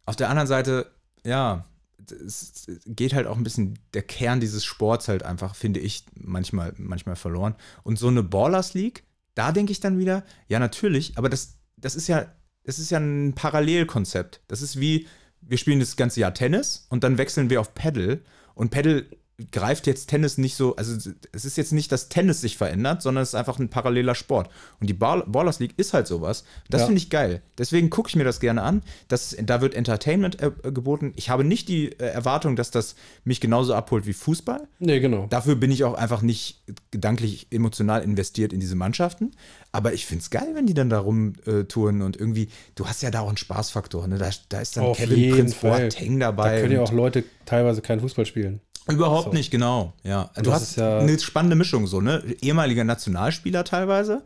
auf der anderen Seite, ja, es geht halt auch ein bisschen der Kern dieses Sports halt einfach, finde ich, manchmal, manchmal verloren. Und so eine Ballers League, da denke ich dann wieder, ja, natürlich, aber das, das ist ja, das ist ja ein Parallelkonzept. Das ist wie, wir spielen das ganze Jahr Tennis und dann wechseln wir auf Paddle und Paddle greift jetzt Tennis nicht so, also es ist jetzt nicht, dass Tennis sich verändert, sondern es ist einfach ein paralleler Sport. Und die Ball Ballers League ist halt sowas. Das Ja. finde ich geil. Deswegen gucke ich mir das gerne an. Das, da wird Entertainment äh, geboten. Ich habe nicht die äh, Erwartung, dass das mich genauso abholt wie Fußball. Nee, genau. Dafür bin ich auch einfach nicht gedanklich emotional investiert in diese Mannschaften. Aber ich finde es geil, wenn die dann da rumtouren und irgendwie, du hast ja da auch einen Spaßfaktor. Ne? Da, da ist dann Auf Kevin Prince. Boateng Da dabei. können ja auch Leute teilweise keinen Fußball spielen. Überhaupt So. nicht, genau. Ja. Du das hast ist ja- eine spannende Mischung, so, ne? Ehemaliger Nationalspieler teilweise,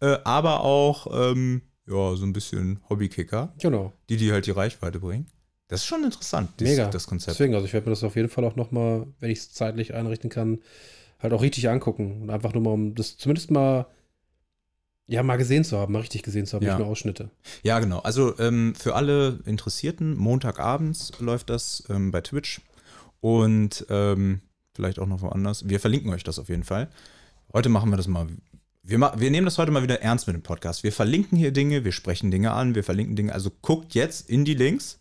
äh, aber auch, ähm, ja, so ein bisschen Hobbykicker, Genau. die die halt die Reichweite bringen. Das ist schon interessant, dies- Mega. das Konzept. Deswegen, also ich werde mir das auf jeden Fall auch nochmal, wenn ich es zeitlich einrichten kann, halt auch richtig angucken. Und einfach nur mal, um das zumindest mal, ja, mal gesehen zu haben, mal richtig gesehen zu haben, Ja. nicht nur Ausschnitte. Ja, genau. Also ähm, für alle Interessierten, Montagabends läuft das ähm, bei Twitch und ähm, vielleicht auch noch woanders. Wir verlinken euch das auf jeden Fall. Heute machen wir das mal. Wir, wir nehmen das heute mal wieder ernst mit dem Podcast. Wir verlinken hier Dinge, wir sprechen Dinge an, wir verlinken Dinge. Also guckt jetzt in die Links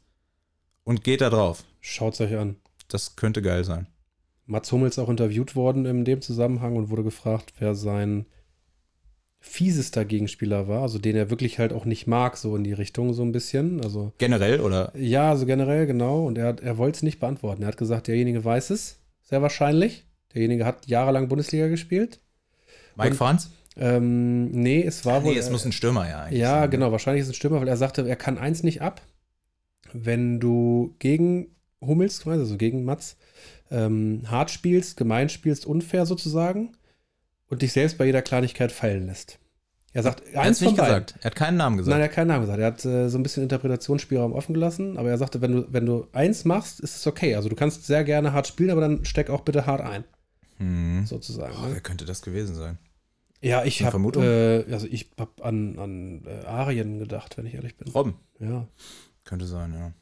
und geht da drauf. Schaut es euch an. Das könnte geil sein. Mats Hummels auch interviewt worden in dem Zusammenhang und wurde gefragt, wer sein fiesester Gegenspieler war, also den er wirklich halt auch nicht mag, so in die Richtung so ein bisschen. Also Generell oder? ja, also generell genau. Und er, hat- er wollte es nicht beantworten. Er hat gesagt, derjenige weiß es, sehr wahrscheinlich. Derjenige hat jahrelang Bundesliga gespielt. Mike Und- Franz? Ähm, nee, es war wohl. Nee, es muss ein Stürmer ja eigentlich ja, sein. genau, wahrscheinlich ist es ein Stürmer, weil er sagte, er kann eins nicht ab. Wenn du gegen Hummels, also gegen Mats, ähm, hart spielst, gemein spielst, unfair sozusagen und dich selbst bei jeder Kleinigkeit fallen lässt. Er sagt, Er hat eins es nicht beiden. gesagt. Er hat keinen Namen gesagt. Nein, er hat keinen Namen gesagt. Er hat äh, so ein bisschen Interpretationsspielraum offen gelassen, aber er sagte, wenn du, wenn du eins machst, ist es okay. Also du kannst sehr gerne hart spielen, aber dann steck auch bitte hart ein, hm. sozusagen. Boah, ne? wer könnte das gewesen sein? Ja, ich habe äh, also ich hab an, an äh, Arien gedacht, wenn ich ehrlich bin. Robben. Ja. Könnte sein, ja.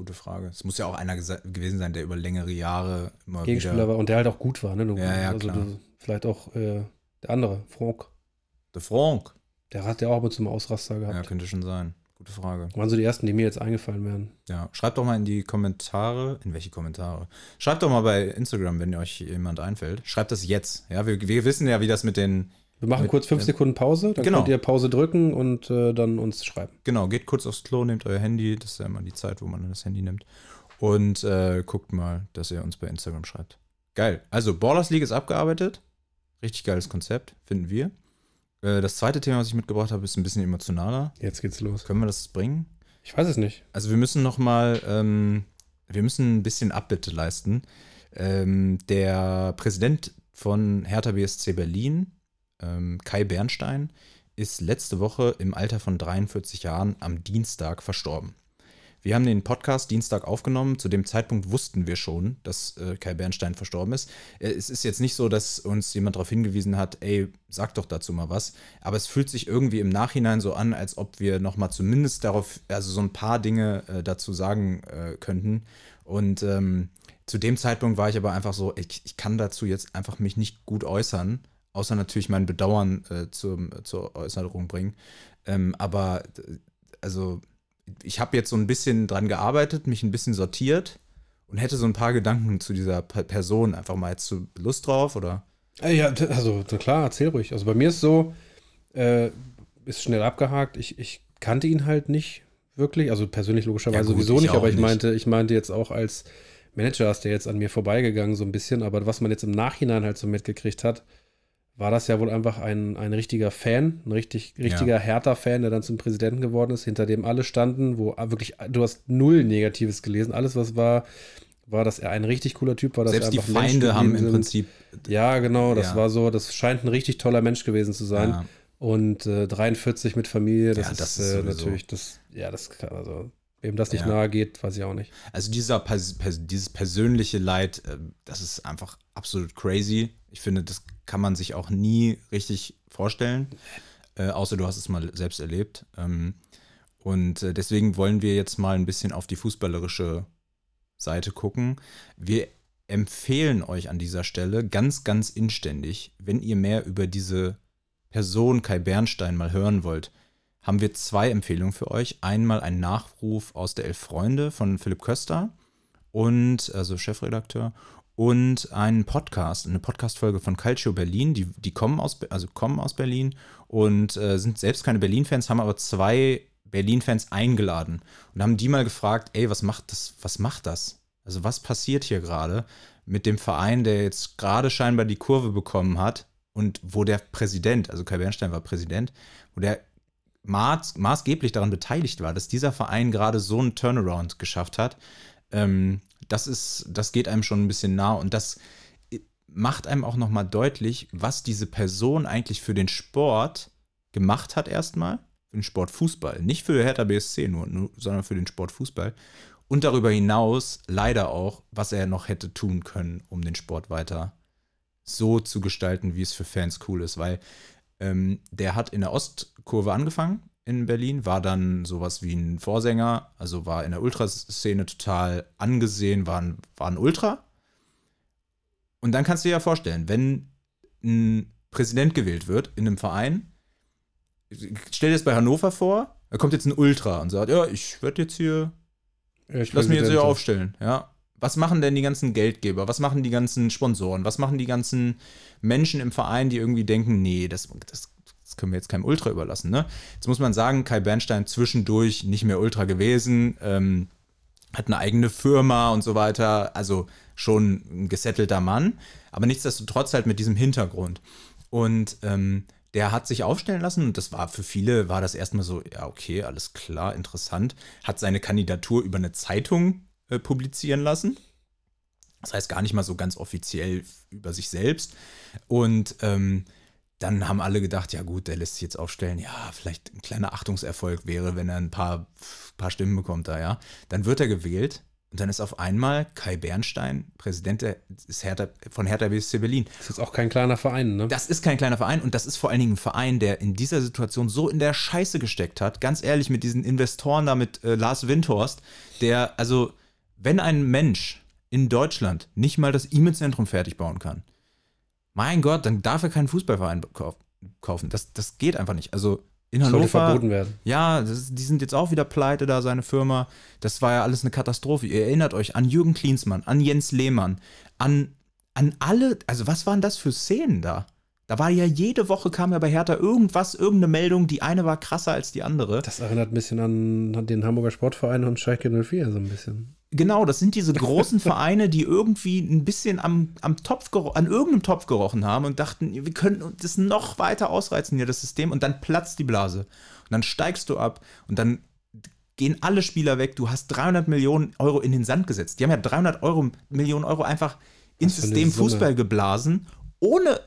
Gute Frage. Es muss ja auch einer gewesen sein, der über längere Jahre immer Gegenspieler wieder. war und der halt auch gut war, ne? Du, Ja, ja, also klar. Du, vielleicht auch äh, der andere, Franck. De Franck. Der hat ja auch mit zum Ausraster Ja, gehabt. könnte schon sein. Gute Frage. Waren so die ersten, die mir jetzt eingefallen wären. Ja, schreibt doch mal in die Kommentare. In welche Kommentare? Schreibt doch mal bei Instagram, wenn euch jemand einfällt. Schreibt das jetzt. Ja, wir, wir wissen ja, wie das mit den. Wir machen Mit- kurz fünf Sekunden Pause, dann Genau. könnt ihr Pause drücken und äh, dann uns schreiben. Genau, geht kurz aufs Klo, nehmt euer Handy. Das ist ja immer die Zeit, wo man das Handy nimmt. Und äh, guckt mal, dass ihr uns bei Instagram schreibt. Geil. Also, Ballers League ist abgearbeitet. Richtig geiles Konzept, finden wir. Äh, das zweite Thema, was ich mitgebracht habe, ist ein bisschen emotionaler. Jetzt geht's los. Können wir das bringen? Ich weiß es nicht. Also wir müssen noch mal, ähm, wir müssen ein bisschen Abbitte leisten. Ähm, der Präsident von Hertha BSC Berlin, Kai Bernstein, ist letzte Woche im Alter von 43 Jahren am Dienstag verstorben. Wir haben den Podcast Dienstag aufgenommen. Zu dem Zeitpunkt wussten wir schon, dass äh, Kai Bernstein verstorben ist. Äh, es ist jetzt nicht so, dass uns jemand darauf hingewiesen hat, ey, sag doch dazu mal was. Aber es fühlt sich irgendwie im Nachhinein so an, als ob wir nochmal zumindest darauf, also so ein paar Dinge äh, dazu sagen könnten. Und ähm, zu dem Zeitpunkt war ich aber einfach so, ich, ich, kann dazu jetzt einfach mich nicht gut äußern, außer natürlich mein Bedauern äh, zum, zur Äußerung bringen. Ähm, aber also ich habe jetzt so ein bisschen dran gearbeitet, mich ein bisschen sortiert und hätte so ein paar Gedanken zu dieser Person einfach mal jetzt so Lust drauf oder? Äh, ja, also klar, erzähl ruhig. Also bei mir ist so, äh, ist schnell abgehakt. Ich, ich kannte ihn halt nicht wirklich, also persönlich logischerweise ja, gut, sowieso nicht, aber ich nicht. meinte, ich meinte jetzt auch als Manager ist der jetzt an mir vorbeigegangen so ein bisschen, aber was man jetzt im Nachhinein halt so mitgekriegt hat, war das ja wohl einfach ein, ein richtiger Fan, ein richtig, richtiger ja. Hertha-Fan, der dann zum Präsidenten geworden ist, hinter dem alle standen, wo wirklich, du hast null Negatives gelesen. Alles, was war, war, dass er ein richtig cooler Typ war. Dass Selbst die Feinde haben im Prinzip. Ja, genau, das ja. war so, das scheint ein richtig toller Mensch gewesen zu sein. Ja. Und äh, 43 mit Familie, das, das ist, äh, natürlich, das, ja, das kann, also Wem das nicht ja. nahe geht, weiß ich auch nicht. Also dieser Pers Pers dieses persönliche Leid, äh, das ist einfach absolut crazy. Ich finde, das kann man sich auch nie richtig vorstellen, äh, außer du hast es mal selbst erlebt. Ähm, und äh, deswegen wollen wir jetzt mal ein bisschen auf die fußballerische Seite gucken. Wir empfehlen euch an dieser Stelle ganz, ganz inständig, wenn ihr mehr über diese Person Kai Bernstein mal hören wollt, haben wir zwei Empfehlungen für euch. Einmal ein Nachruf aus der Elf Freunde von Philipp Köster und also Chefredakteur und einen Podcast, eine Podcast-Folge von Calcio Berlin. Die, die kommen aus, also kommen aus Berlin und äh, sind selbst keine Berlin-Fans, haben aber zwei Berlin-Fans eingeladen und haben die mal gefragt, ey, was macht das, was macht das? Also was passiert hier gerade mit dem Verein, der jetzt gerade scheinbar die Kurve bekommen hat und wo der Präsident, also Kai Bernstein war Präsident, wo der maß, maßgeblich daran beteiligt war, dass dieser Verein gerade so einen Turnaround geschafft hat, ähm, das ist, das geht einem schon ein bisschen nah und das macht einem auch nochmal deutlich, was diese Person eigentlich für den Sport gemacht hat erstmal, für den Sport Fußball, nicht für Hertha BSC nur, nur, sondern für den Sport Fußball. Und darüber hinaus leider auch, was er noch hätte tun können, um den Sport weiter so zu gestalten, wie es für Fans cool ist, weil ähm, der hat in der Ostkurve angefangen in Berlin, war dann sowas wie ein Vorsänger, also war in der Ultraszene total angesehen, war ein, war ein Ultra. Und dann kannst du dir ja vorstellen, wenn ein Präsident gewählt wird in einem Verein, stell dir das bei Hannover vor, da kommt jetzt ein Ultra und sagt, ja, ich werde jetzt hier, ich lass mich jetzt hier aufstellen, ja. Was machen denn die ganzen Geldgeber? Was machen die ganzen Sponsoren? Was machen die ganzen Menschen im Verein, die irgendwie denken, nee, das, das, das können wir jetzt keinem Ultra überlassen. Ne? Jetzt muss man sagen, Kai Bernstein zwischendurch nicht mehr Ultra gewesen, ähm, hat eine eigene Firma und so weiter, also schon ein gesettelter Mann, aber nichtsdestotrotz halt mit diesem Hintergrund. Und ähm, der hat sich aufstellen lassen und das war für viele, war das erstmal so, ja, okay, alles klar, interessant, hat seine Kandidatur über eine Zeitung äh, publizieren lassen. Das heißt gar nicht mal so ganz offiziell über sich selbst. Und ähm, dann haben alle gedacht, ja gut, der lässt sich jetzt aufstellen, ja, vielleicht ein kleiner Achtungserfolg wäre, wenn er ein paar, paar Stimmen bekommt da, ja. Dann wird er gewählt und dann ist auf einmal Kai Bernstein Präsident des Hertha, von Hertha BSC Berlin. Das ist auch kein kleiner Verein, ne? Das ist kein kleiner Verein und das ist vor allen Dingen ein Verein, der in dieser Situation so in der Scheiße gesteckt hat. Ganz ehrlich, mit diesen Investoren da, mit äh, Lars Windhorst, der, also, wenn ein Mensch in Deutschland nicht mal das E-Mail-Zentrum fertig bauen kann, mein Gott, dann darf er keinen Fußballverein kaufen. Das, das geht einfach nicht. Also in Hannover. Sollte verboten werden. Ja, das, die sind jetzt auch wieder pleite da, seine Firma. Das war ja alles eine Katastrophe. Ihr erinnert euch an Jürgen Klinsmann, an Jens Lehmann, an, an alle. Also, was waren das für Szenen da? Da war ja jede Woche kam ja bei Hertha irgendwas, irgendeine Meldung, die eine war krasser als die andere. Das erinnert ein bisschen an den Hamburger Sportverein und Schalke 04 so ein bisschen. Genau, das sind diese großen Vereine, die irgendwie ein bisschen am, am Topf an irgendeinem Topf gerochen haben und dachten, wir können das noch weiter ausreizen hier, das System, und dann platzt die Blase. Und dann steigst du ab und dann gehen alle Spieler weg. Du hast 300 Millionen Euro in den Sand gesetzt. Die haben ja 300 Euro, Millionen Euro einfach ins System Fußball geblasen, ohne,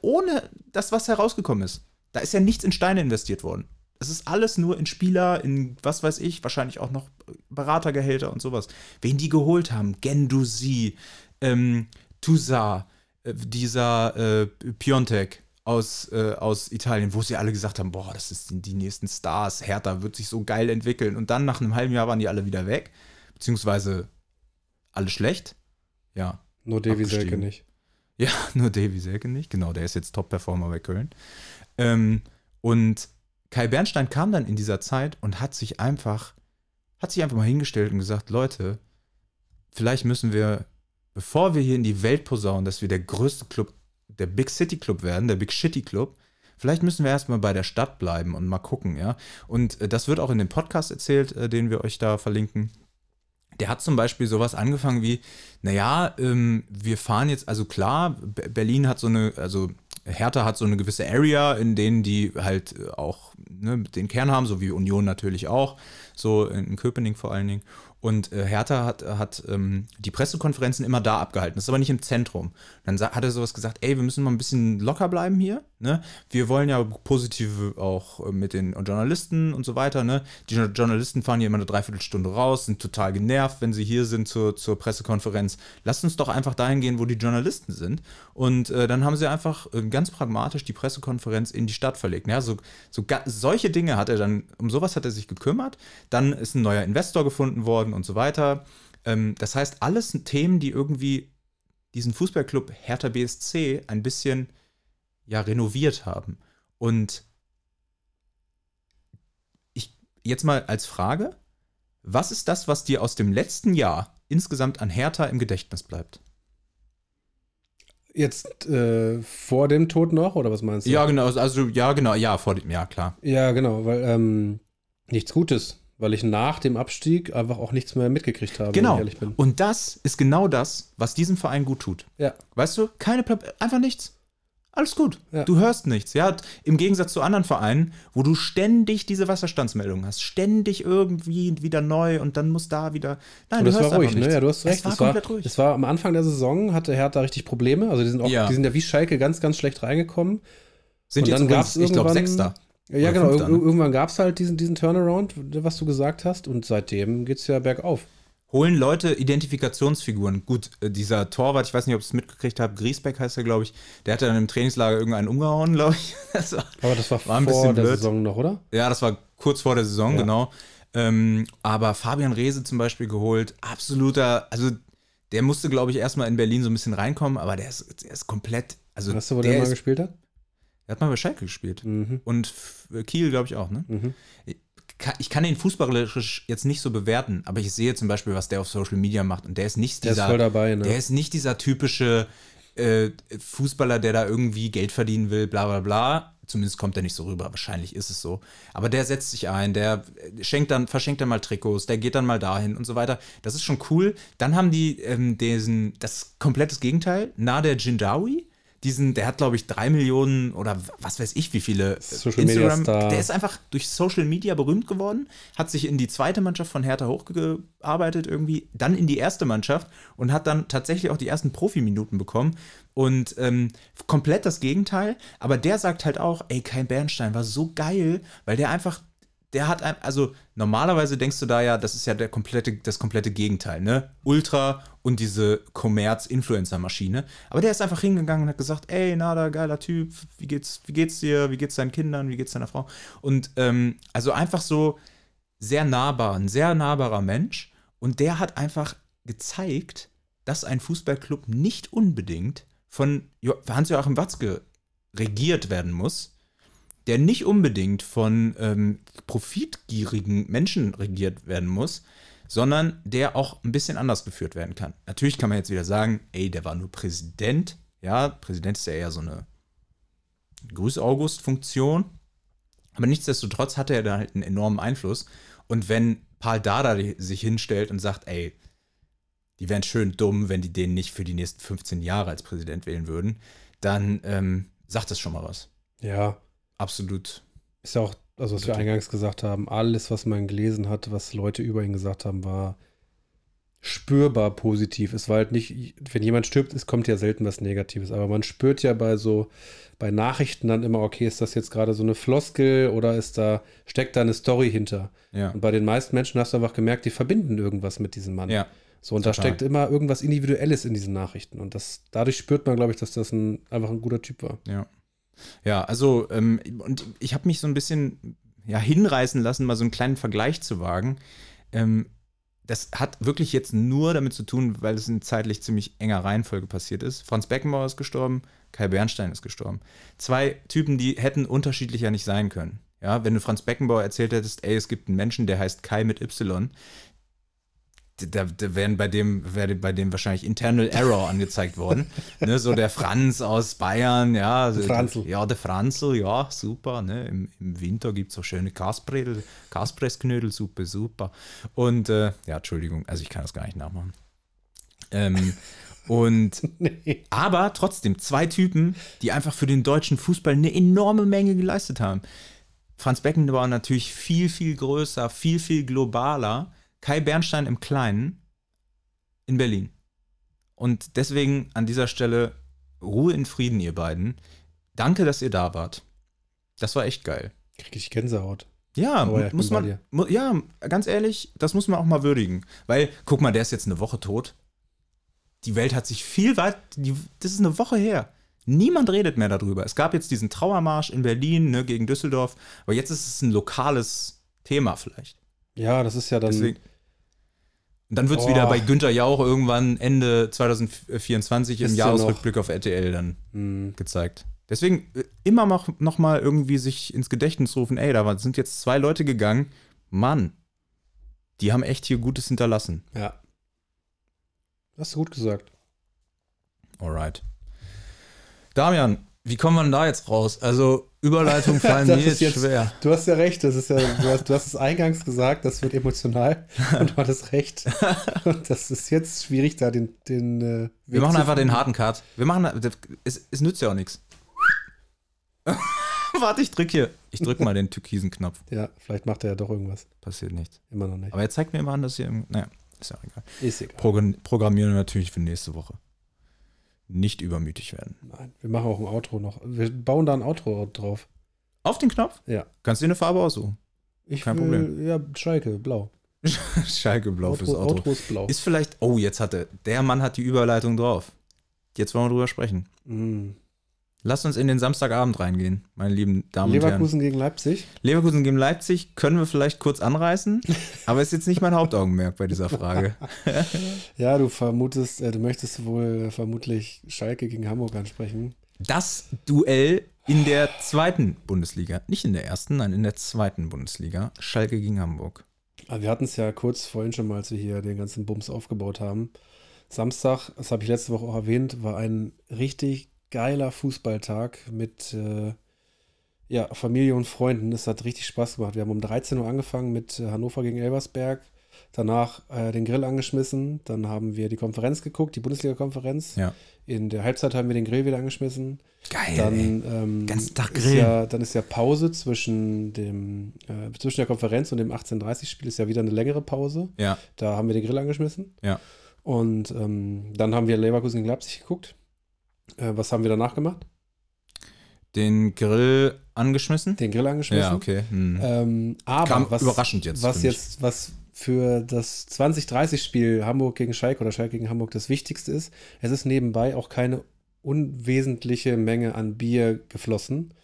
ohne das, was herausgekommen ist. Da ist ja nichts in Steine investiert worden. Es ist alles nur in Spieler, in was weiß ich, wahrscheinlich auch noch Beratergehälter und sowas. Wen die geholt haben, Gendusi, ähm, Toussaint, äh, dieser äh, Piontek aus, äh, aus Italien, wo sie alle gesagt haben, boah, das sind die nächsten Stars, Hertha wird sich so geil entwickeln. Und dann nach einem halben Jahr waren die alle wieder weg, beziehungsweise alle schlecht. Ja. Nur Davy Selke nicht. Ja, nur Davy Selke nicht. Genau, der ist jetzt Top-Performer bei Köln. Ähm, und Kai Bernstein kam dann in dieser Zeit und hat sich einfach, hat sich einfach mal hingestellt und gesagt, Leute, vielleicht müssen wir, bevor wir hier in die Welt posaunen, dass wir der größte Club, der Big City Club werden, der Big Shitty Club, vielleicht müssen wir erstmal bei der Stadt bleiben und mal gucken, ja. Und äh, das wird auch in dem Podcast erzählt, äh, den wir euch da verlinken. Der hat zum Beispiel sowas angefangen wie, naja, ähm, wir fahren jetzt, also klar, Berlin hat so eine, also Hertha hat so eine gewisse Area, in denen die halt auch ne, den Kern haben, so wie Union natürlich auch, so in Köpenick vor allen Dingen. Und äh, Hertha hat, hat ähm, die Pressekonferenzen immer da abgehalten. Das ist aber nicht im Zentrum. Dann hat er sowas gesagt, ey, wir müssen mal ein bisschen locker bleiben hier. Ne? Wir wollen ja positive auch äh, mit den Journalisten und so weiter. Ne? Die Journalisten fahren hier immer eine Dreiviertelstunde raus, sind total genervt, wenn sie hier sind zur, zur Pressekonferenz. Lasst uns doch einfach dahin gehen, wo die Journalisten sind. Und äh, dann haben sie einfach äh, ganz pragmatisch die Pressekonferenz in die Stadt verlegt. Ja, so, so solche Dinge hat er dann, um sowas hat er sich gekümmert. Dann ist ein neuer Investor gefunden worden und so weiter. Ähm, das heißt, alles Themen, die irgendwie diesen Fußballclub Hertha BSC ein bisschen ja renoviert haben. Und ich jetzt mal als Frage, was ist das, was dir aus dem letzten Jahr insgesamt an Hertha im Gedächtnis bleibt? Jetzt äh, vor dem Tod noch, oder was meinst du? Ja, genau, also ja, genau, ja, vor dem, ja, klar. Ja, genau, weil ähm, nichts Gutes weil ich nach dem Abstieg einfach auch nichts mehr mitgekriegt habe, genau. wenn ich ehrlich bin. Und das ist genau das, was diesem Verein gut tut. Ja. Weißt du, keine einfach nichts. Alles gut. Ja. Du hörst nichts. Ja, im Gegensatz zu anderen Vereinen, wo du ständig diese Wasserstandsmeldungen hast, ständig irgendwie wieder neu und dann muss da wieder. Nein, du das war ruhig, ne? Ja, du hast recht. Es war, es komplett war, ruhig. Es war am Anfang der Saison hatte Hertha richtig Probleme. Also die sind auch, ja. die sind ja wie Schalke ganz, ganz schlecht reingekommen. Sind und jetzt dann übrigens, ich glaube, Sechster. Ja, genau. Ir irgendwann gab es halt diesen, diesen Turnaround, was du gesagt hast, und seitdem geht es ja bergauf. Holen Leute Identifikationsfiguren. Gut, äh, dieser Torwart, ich weiß nicht, ob ihr es mitgekriegt habt, Griesbeck heißt er, glaube ich, der hatte dann im Trainingslager irgendeinen umgehauen, glaube ich. Das war, aber das war, war ein vor der blöd. Saison noch, oder? Ja, das war kurz vor der Saison, ja. genau. Ähm, aber Fabian Rehse zum Beispiel geholt, absoluter, also der musste, glaube ich, erstmal in Berlin so ein bisschen reinkommen, aber der ist, der ist komplett. Also weißt du, wo der, der mal ist, gespielt hat? Er hat mal bei Schalke gespielt. Mhm. Und Kiel, glaube ich, auch, ne? Mhm. Ich kann ihn fußballerisch jetzt nicht so bewerten, aber ich sehe zum Beispiel, was der auf Social Media macht. Und der ist nicht dieser. Der ist voll dabei, ne? Der ist nicht dieser typische äh, Fußballer, der da irgendwie Geld verdienen will, bla bla bla. Zumindest kommt er nicht so rüber, wahrscheinlich ist es so. Aber der setzt sich ein, der schenkt dann, verschenkt dann mal Trikots, der geht dann mal dahin und so weiter. Das ist schon cool. Dann haben die ähm, diesen, das komplettes Gegenteil, Nader Jindawi diesen, der hat, glaube ich, drei Millionen oder was weiß ich, wie viele Social Instagram. Media der ist einfach durch Social Media berühmt geworden, hat sich in die zweite Mannschaft von Hertha hochgearbeitet irgendwie, dann in die erste Mannschaft und hat dann tatsächlich auch die ersten Profiminuten bekommen. Und ähm, komplett das Gegenteil. Aber der sagt halt auch, ey, kein Bernstein war so geil, weil der einfach der hat, ein, also normalerweise denkst du da ja, das ist ja der komplette, das komplette Gegenteil, ne? Ultra und diese Kommerz-Influencer-Maschine. Aber der ist einfach hingegangen und hat gesagt, ey, Nada, geiler Typ, wie geht's, wie geht's dir, wie geht's deinen Kindern, wie geht's deiner Frau? Und ähm, also einfach so sehr nahbar, ein sehr nahbarer Mensch. Und der hat einfach gezeigt, dass ein Fußballclub nicht unbedingt von Hans-Joachim Watzke regiert werden muss, der nicht unbedingt von ähm, profitgierigen Menschen regiert werden muss, sondern der auch ein bisschen anders geführt werden kann. Natürlich kann man jetzt wieder sagen, ey, der war nur Präsident. Ja, Präsident ist ja eher so eine Grüß-August-Funktion. Aber nichtsdestotrotz hatte er da halt einen enormen Einfluss. Und wenn Paul Dada sich hinstellt und sagt, ey, die wären schön dumm, wenn die den nicht für die nächsten 15 Jahre als Präsident wählen würden, dann ähm, sagt das schon mal was. Ja, absolut. Ist ja auch, also was wir eingangs gesagt haben, alles, was man gelesen hat, was Leute über ihn gesagt haben, war spürbar positiv. Es war halt nicht, wenn jemand stirbt, es kommt ja selten was Negatives, aber man spürt ja bei so, bei Nachrichten dann immer, okay, ist das jetzt gerade so eine Floskel oder ist da, steckt da eine Story hinter? Ja. Und bei den meisten Menschen hast du einfach gemerkt, die verbinden irgendwas mit diesem Mann. Ja. So, und da Total. steckt immer irgendwas Individuelles in diesen Nachrichten. Und das, dadurch spürt man, glaube ich, dass das ein, einfach ein guter Typ war. Ja. Ja, also, ähm, und ich habe mich so ein bisschen ja, hinreißen lassen, mal so einen kleinen Vergleich zu wagen. Ähm, das hat wirklich jetzt nur damit zu tun, weil es in zeitlich ziemlich enger Reihenfolge passiert ist. Franz Beckenbauer ist gestorben, Kai Bernstein ist gestorben. Zwei Typen, die hätten unterschiedlicher nicht sein können. Ja, wenn du Franz Beckenbauer erzählt hättest, ey, es gibt einen Menschen, der heißt Kai mit Y, da, da wären bei dem, wäre bei dem wahrscheinlich Internal Error angezeigt worden. ne, so der Franz aus Bayern, ja. Der Franzl. Ja, der Franzl, ja, super. Ne? Im, Im Winter gibt es so schöne Kasprel, Kaspressknödelsuppe, super. Und, äh, ja, Entschuldigung, also ich kann das gar nicht nachmachen. Ähm, und Nee. aber trotzdem zwei Typen, die einfach für den deutschen Fußball eine enorme Menge geleistet haben. Franz Beckenbauer natürlich viel, viel größer, viel, viel globaler. Kai Bernstein im Kleinen in Berlin. Und deswegen an dieser Stelle Ruhe in Frieden, ihr beiden. Danke, dass ihr da wart. Das war echt geil. Krieg ich Gänsehaut. Ja, Oh ja, muss man, mu ja, ganz ehrlich, das muss man auch mal würdigen. Weil, guck mal, der ist jetzt eine Woche tot. Die Welt hat sich viel weit, die, das ist eine Woche her. Niemand redet mehr darüber. Es gab jetzt diesen Trauermarsch in Berlin ne, gegen Düsseldorf, aber jetzt ist es ein lokales Thema vielleicht. Ja, das ist ja dann. Deswegen. Und dann wird es wieder bei Günther Jauch irgendwann Ende 2024 im? Jahresrückblick auf RTL dann Hm, gezeigt. Deswegen äh, immer noch, noch mal irgendwie sich ins Gedächtnis rufen, ey, da sind jetzt zwei Leute gegangen, Mann, die haben echt hier Gutes hinterlassen. ja. Hast du gut gesagt. Alright. Damian, wie kommen wir denn da jetzt raus? Also, Überleitung fallen mir jetzt, jetzt- schwer. Du hast ja recht, das ist ja, du hast, du hast es eingangs gesagt, das wird emotional und du hattest recht. Und das ist jetzt schwierig, da den, den äh, Wir machen einfach den harten Cut. Wir machen, es, es nützt ja auch nichts. Warte, ich drück hier. Ich drück mal den türkisen Knopf. Ja, vielleicht macht er ja doch irgendwas. Passiert nichts. Immer noch nicht. Aber er zeigt mir immer an, dass hier. Naja, ist ja auch egal. ist egal. Progr programmieren wir natürlich für nächste Woche. Nicht übermütig werden. Nein, wir machen auch ein Outro noch. Wir bauen da ein Outro drauf. Auf den Knopf? Ja. Kannst du dir eine Farbe aussuchen? Ich Kein will, Ja, Schalke, blau. Schalke blau fürs Outro, Auto. Outro ist blau. Ist vielleicht. Oh, jetzt hatte. Der Mann hat die Überleitung drauf. Jetzt wollen wir drüber sprechen. Mm. Lasst uns in den Samstagabend reingehen, meine lieben Damen und Herren. Leverkusen gegen Leipzig. Leverkusen gegen Leipzig können wir vielleicht kurz anreißen, aber ist jetzt nicht mein Hauptaugenmerk bei dieser Frage. Ja, du vermutest, äh, du möchtest wohl vermutlich Schalke gegen Hamburg ansprechen. Das Duell in der zweiten Bundesliga, nicht in der ersten, nein, in der zweiten Bundesliga, Schalke gegen Hamburg. Aber wir hatten es ja kurz vorhin schon mal, als wir hier den ganzen Bums aufgebaut haben. Samstag, das habe ich letzte Woche auch erwähnt, war ein richtig geiler Fußballtag mit äh, ja, Familie und Freunden. Es hat richtig Spaß gemacht. Wir haben um 13 Uhr angefangen mit äh, Hannover gegen Elversberg. Danach äh, den Grill angeschmissen. Dann haben wir die Konferenz geguckt, die Bundesliga-Konferenz. Ja. In der Halbzeit haben wir den Grill wieder angeschmissen. Geil. Dann, ähm, Ganzen Tag ist grillen. ja, dann ist ja Pause zwischen dem äh, zwischen der Konferenz und dem 18:30-Spiel ist ja wieder eine längere Pause. Ja, Da haben wir den Grill angeschmissen. Ja. Und ähm, dann haben wir Leverkusen gegen Leipzig geguckt. Äh, was haben wir danach gemacht? den Grill angeschmissen. Den Grill angeschmissen. Ja, okay. Hm. Ähm, aber Kam was, überraschend jetzt. was jetzt, was für das 2030-Spiel Hamburg gegen Schalke oder Schalke gegen Hamburg das Wichtigste ist, es ist nebenbei auch keine unwesentliche Menge an Bier geflossen.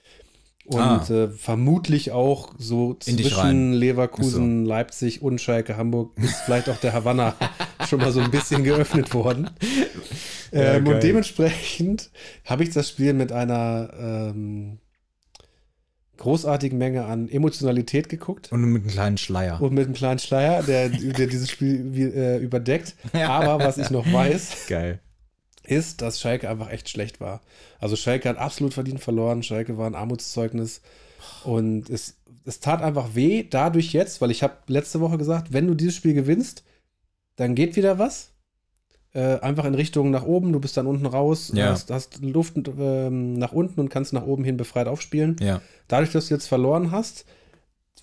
Und Ah. äh, vermutlich auch so zwischen Leverkusen, Leipzig und Schalke Hamburg ist vielleicht auch der Havanna schon mal so ein bisschen geöffnet worden. Ja, ähm, und dementsprechend habe ich das Spiel mit einer ähm, großartigen Menge an Emotionalität geguckt. Und mit einem kleinen Schleier. Und mit einem kleinen Schleier, der, der dieses Spiel wie, äh, überdeckt. Aber was ich noch weiß, Geil. Ist, dass Schalke einfach echt schlecht war. Also Schalke hat absolut verdient verloren. Schalke war ein Armutszeugnis. Und es, es tat einfach weh, dadurch jetzt, weil ich habe letzte Woche gesagt, wenn du dieses Spiel gewinnst, dann geht wieder was. Äh, einfach in Richtung nach oben, du bist dann unten raus, Ja. hast, hast Luft ähm, nach unten und kannst nach oben hin befreit aufspielen. Ja. Dadurch, dass du jetzt verloren hast,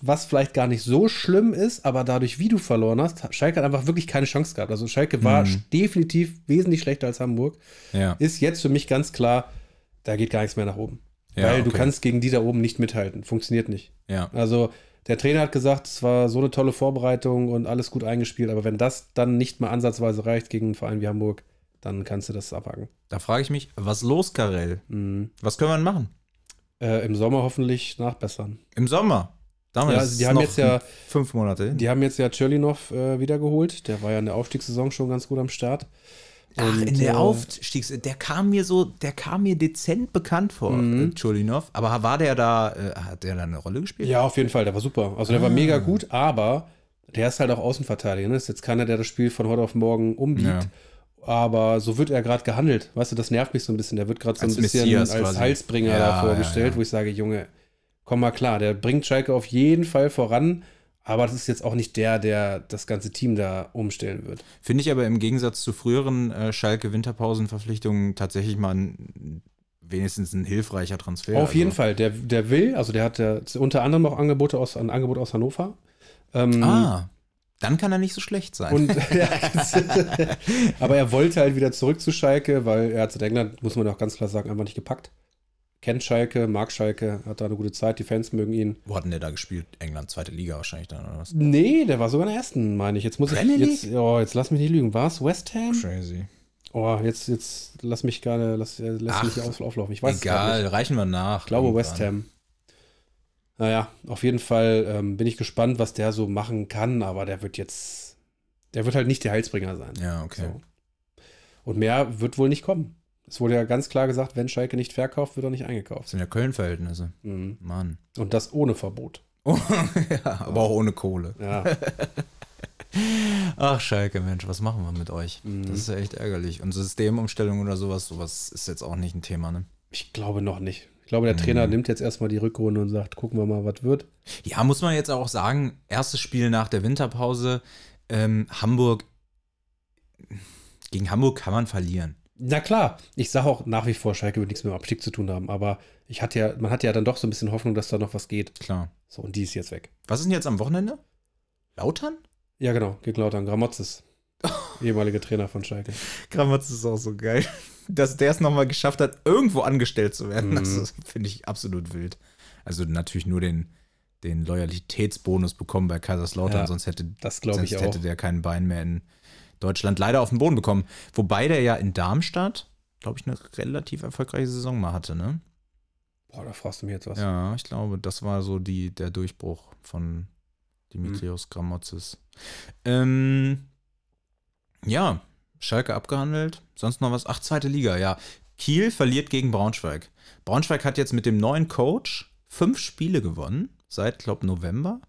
was vielleicht gar nicht so schlimm ist, aber dadurch, wie du verloren hast, Schalke hat einfach wirklich keine Chance gehabt. Also Schalke war Mhm. definitiv wesentlich schlechter als Hamburg. Ja. Ist jetzt für mich ganz klar, da geht gar nichts mehr nach oben. Ja, Weil du okay. kannst gegen die da oben nicht mithalten. Funktioniert nicht. Ja. Also der Trainer hat gesagt, es war so eine tolle Vorbereitung und alles gut eingespielt, aber wenn das dann nicht mal ansatzweise reicht gegen einen Verein wie Hamburg, dann kannst du das abhaken. Da frage ich mich, was los, Karel? Mhm. Was können wir denn machen? Äh, Im Sommer hoffentlich nachbessern. Im Sommer. Damals Ja, also die haben jetzt ja- fünf Monate hin. Die haben jetzt ja Tschirlinov äh, wiedergeholt. Der war ja in der Aufstiegssaison schon ganz gut am Start. Ach, Und, in der äh, Aufstiegs... Der kam mir so, der kam mir dezent bekannt vor, Mhm. äh, Chulinov. Aber war der da, äh, hat der da eine Rolle gespielt? Ja, auf jeden Fall, der war super. Also der war Ah. mega gut, aber der ist halt auch Außenverteidiger. Ne? Ist jetzt keiner, der das Spiel von heute auf morgen umbiegt. Ja. Aber so wird er gerade gehandelt. Weißt du, das nervt mich so ein bisschen. Der wird gerade so ein Als bisschen Messias als quasi. Heilsbringer Ja, da vorgestellt, ja, ja. wo ich sage, Junge, komm mal klar, der bringt Schalke auf jeden Fall voran. Aber das ist jetzt auch nicht der, der das ganze Team da umstellen wird. Finde ich aber im Gegensatz zu früheren äh, Schalke-Winterpausenverpflichtungen tatsächlich mal ein, wenigstens ein hilfreicher Transfer. Auf jeden also. Fall, der, der will, also der hat ja unter anderem auch Angebote aus, ein Angebot aus Hannover. Ähm, Ah, dann kann er nicht so schlecht sein. Und, ja, aber er wollte halt wieder zurück zu Schalke, weil er hat in England, muss man auch ganz klar sagen, einfach nicht gepackt. Kennt Schalke, mag Schalke, hat da eine gute Zeit, die Fans mögen ihn. Wo hat denn der da gespielt? England, zweite Liga wahrscheinlich dann, oder was? Nee, der war sogar in der ersten, meine ich. Jetzt muss ich, Premier jetzt, oh, jetzt lass mich nicht lügen. War es West Ham? Crazy. Oh, jetzt, jetzt lass mich gerne, lass, äh, lass Ach, mich nicht auflaufen. Ich weiß Egal, nicht. reichen wir nach. Ich glaube irgendwann. West Ham. Naja, auf jeden Fall ähm, bin ich gespannt, was der so machen kann, aber der wird jetzt, der wird halt nicht der Heilsbringer sein. Ja, okay. So. Und mehr wird wohl nicht kommen. Es wurde ja ganz klar gesagt, wenn Schalke nicht verkauft, wird er nicht Das eingekauft. sind ja Köln-Verhältnisse. Mhm. Mann. Und das ohne Verbot. ja, aber auch ohne Kohle. Ja. Ach, Schalke, Mensch, was machen wir mit euch? Mhm. Das ist ja echt ärgerlich. Und Systemumstellung oder sowas, sowas ist jetzt auch nicht ein Thema, ne? Ich glaube noch nicht. Ich glaube, der Trainer Mhm. nimmt jetzt erstmal die Rückrunde und sagt, gucken wir mal, was wird. Ja, muss man jetzt auch sagen, erstes Spiel nach der Winterpause, ähm, Hamburg, gegen Hamburg kann man verlieren. Na klar, ich sage auch nach wie vor, Schalke wird nichts mit dem Abstieg zu tun haben, aber ich hatte ja, man hatte ja dann doch so ein bisschen Hoffnung, dass da noch was geht. Klar. So, und die ist jetzt weg. Was ist denn jetzt am Wochenende? Lautern? Ja, genau, gegen Lautern. Gramotzes, ehemaliger Trainer von Schalke. Kramatz ist auch so geil. Dass der es nochmal geschafft hat, irgendwo angestellt zu werden, Mhm. das ist- finde ich absolut wild. Also natürlich nur den, den Loyalitätsbonus bekommen bei Kaiserslautern, Ja, sonst hätte, Das sonst hätte der kein Bein mehr in Deutschland leider auf den Boden bekommen. Wobei der ja in Darmstadt, glaube ich, eine relativ erfolgreiche Saison mal hatte, ne? Boah, da fragst du mir jetzt was. Ja, ich glaube, das war so die, der Durchbruch von Dimitrios Mhm. Gramotzes. Ähm, ja, Schalke abgehandelt. Sonst noch was? Ach, zweite Liga, ja. Kiel verliert gegen Braunschweig. Braunschweig hat jetzt mit dem neuen Coach fünf Spiele gewonnen, seit, glaube November.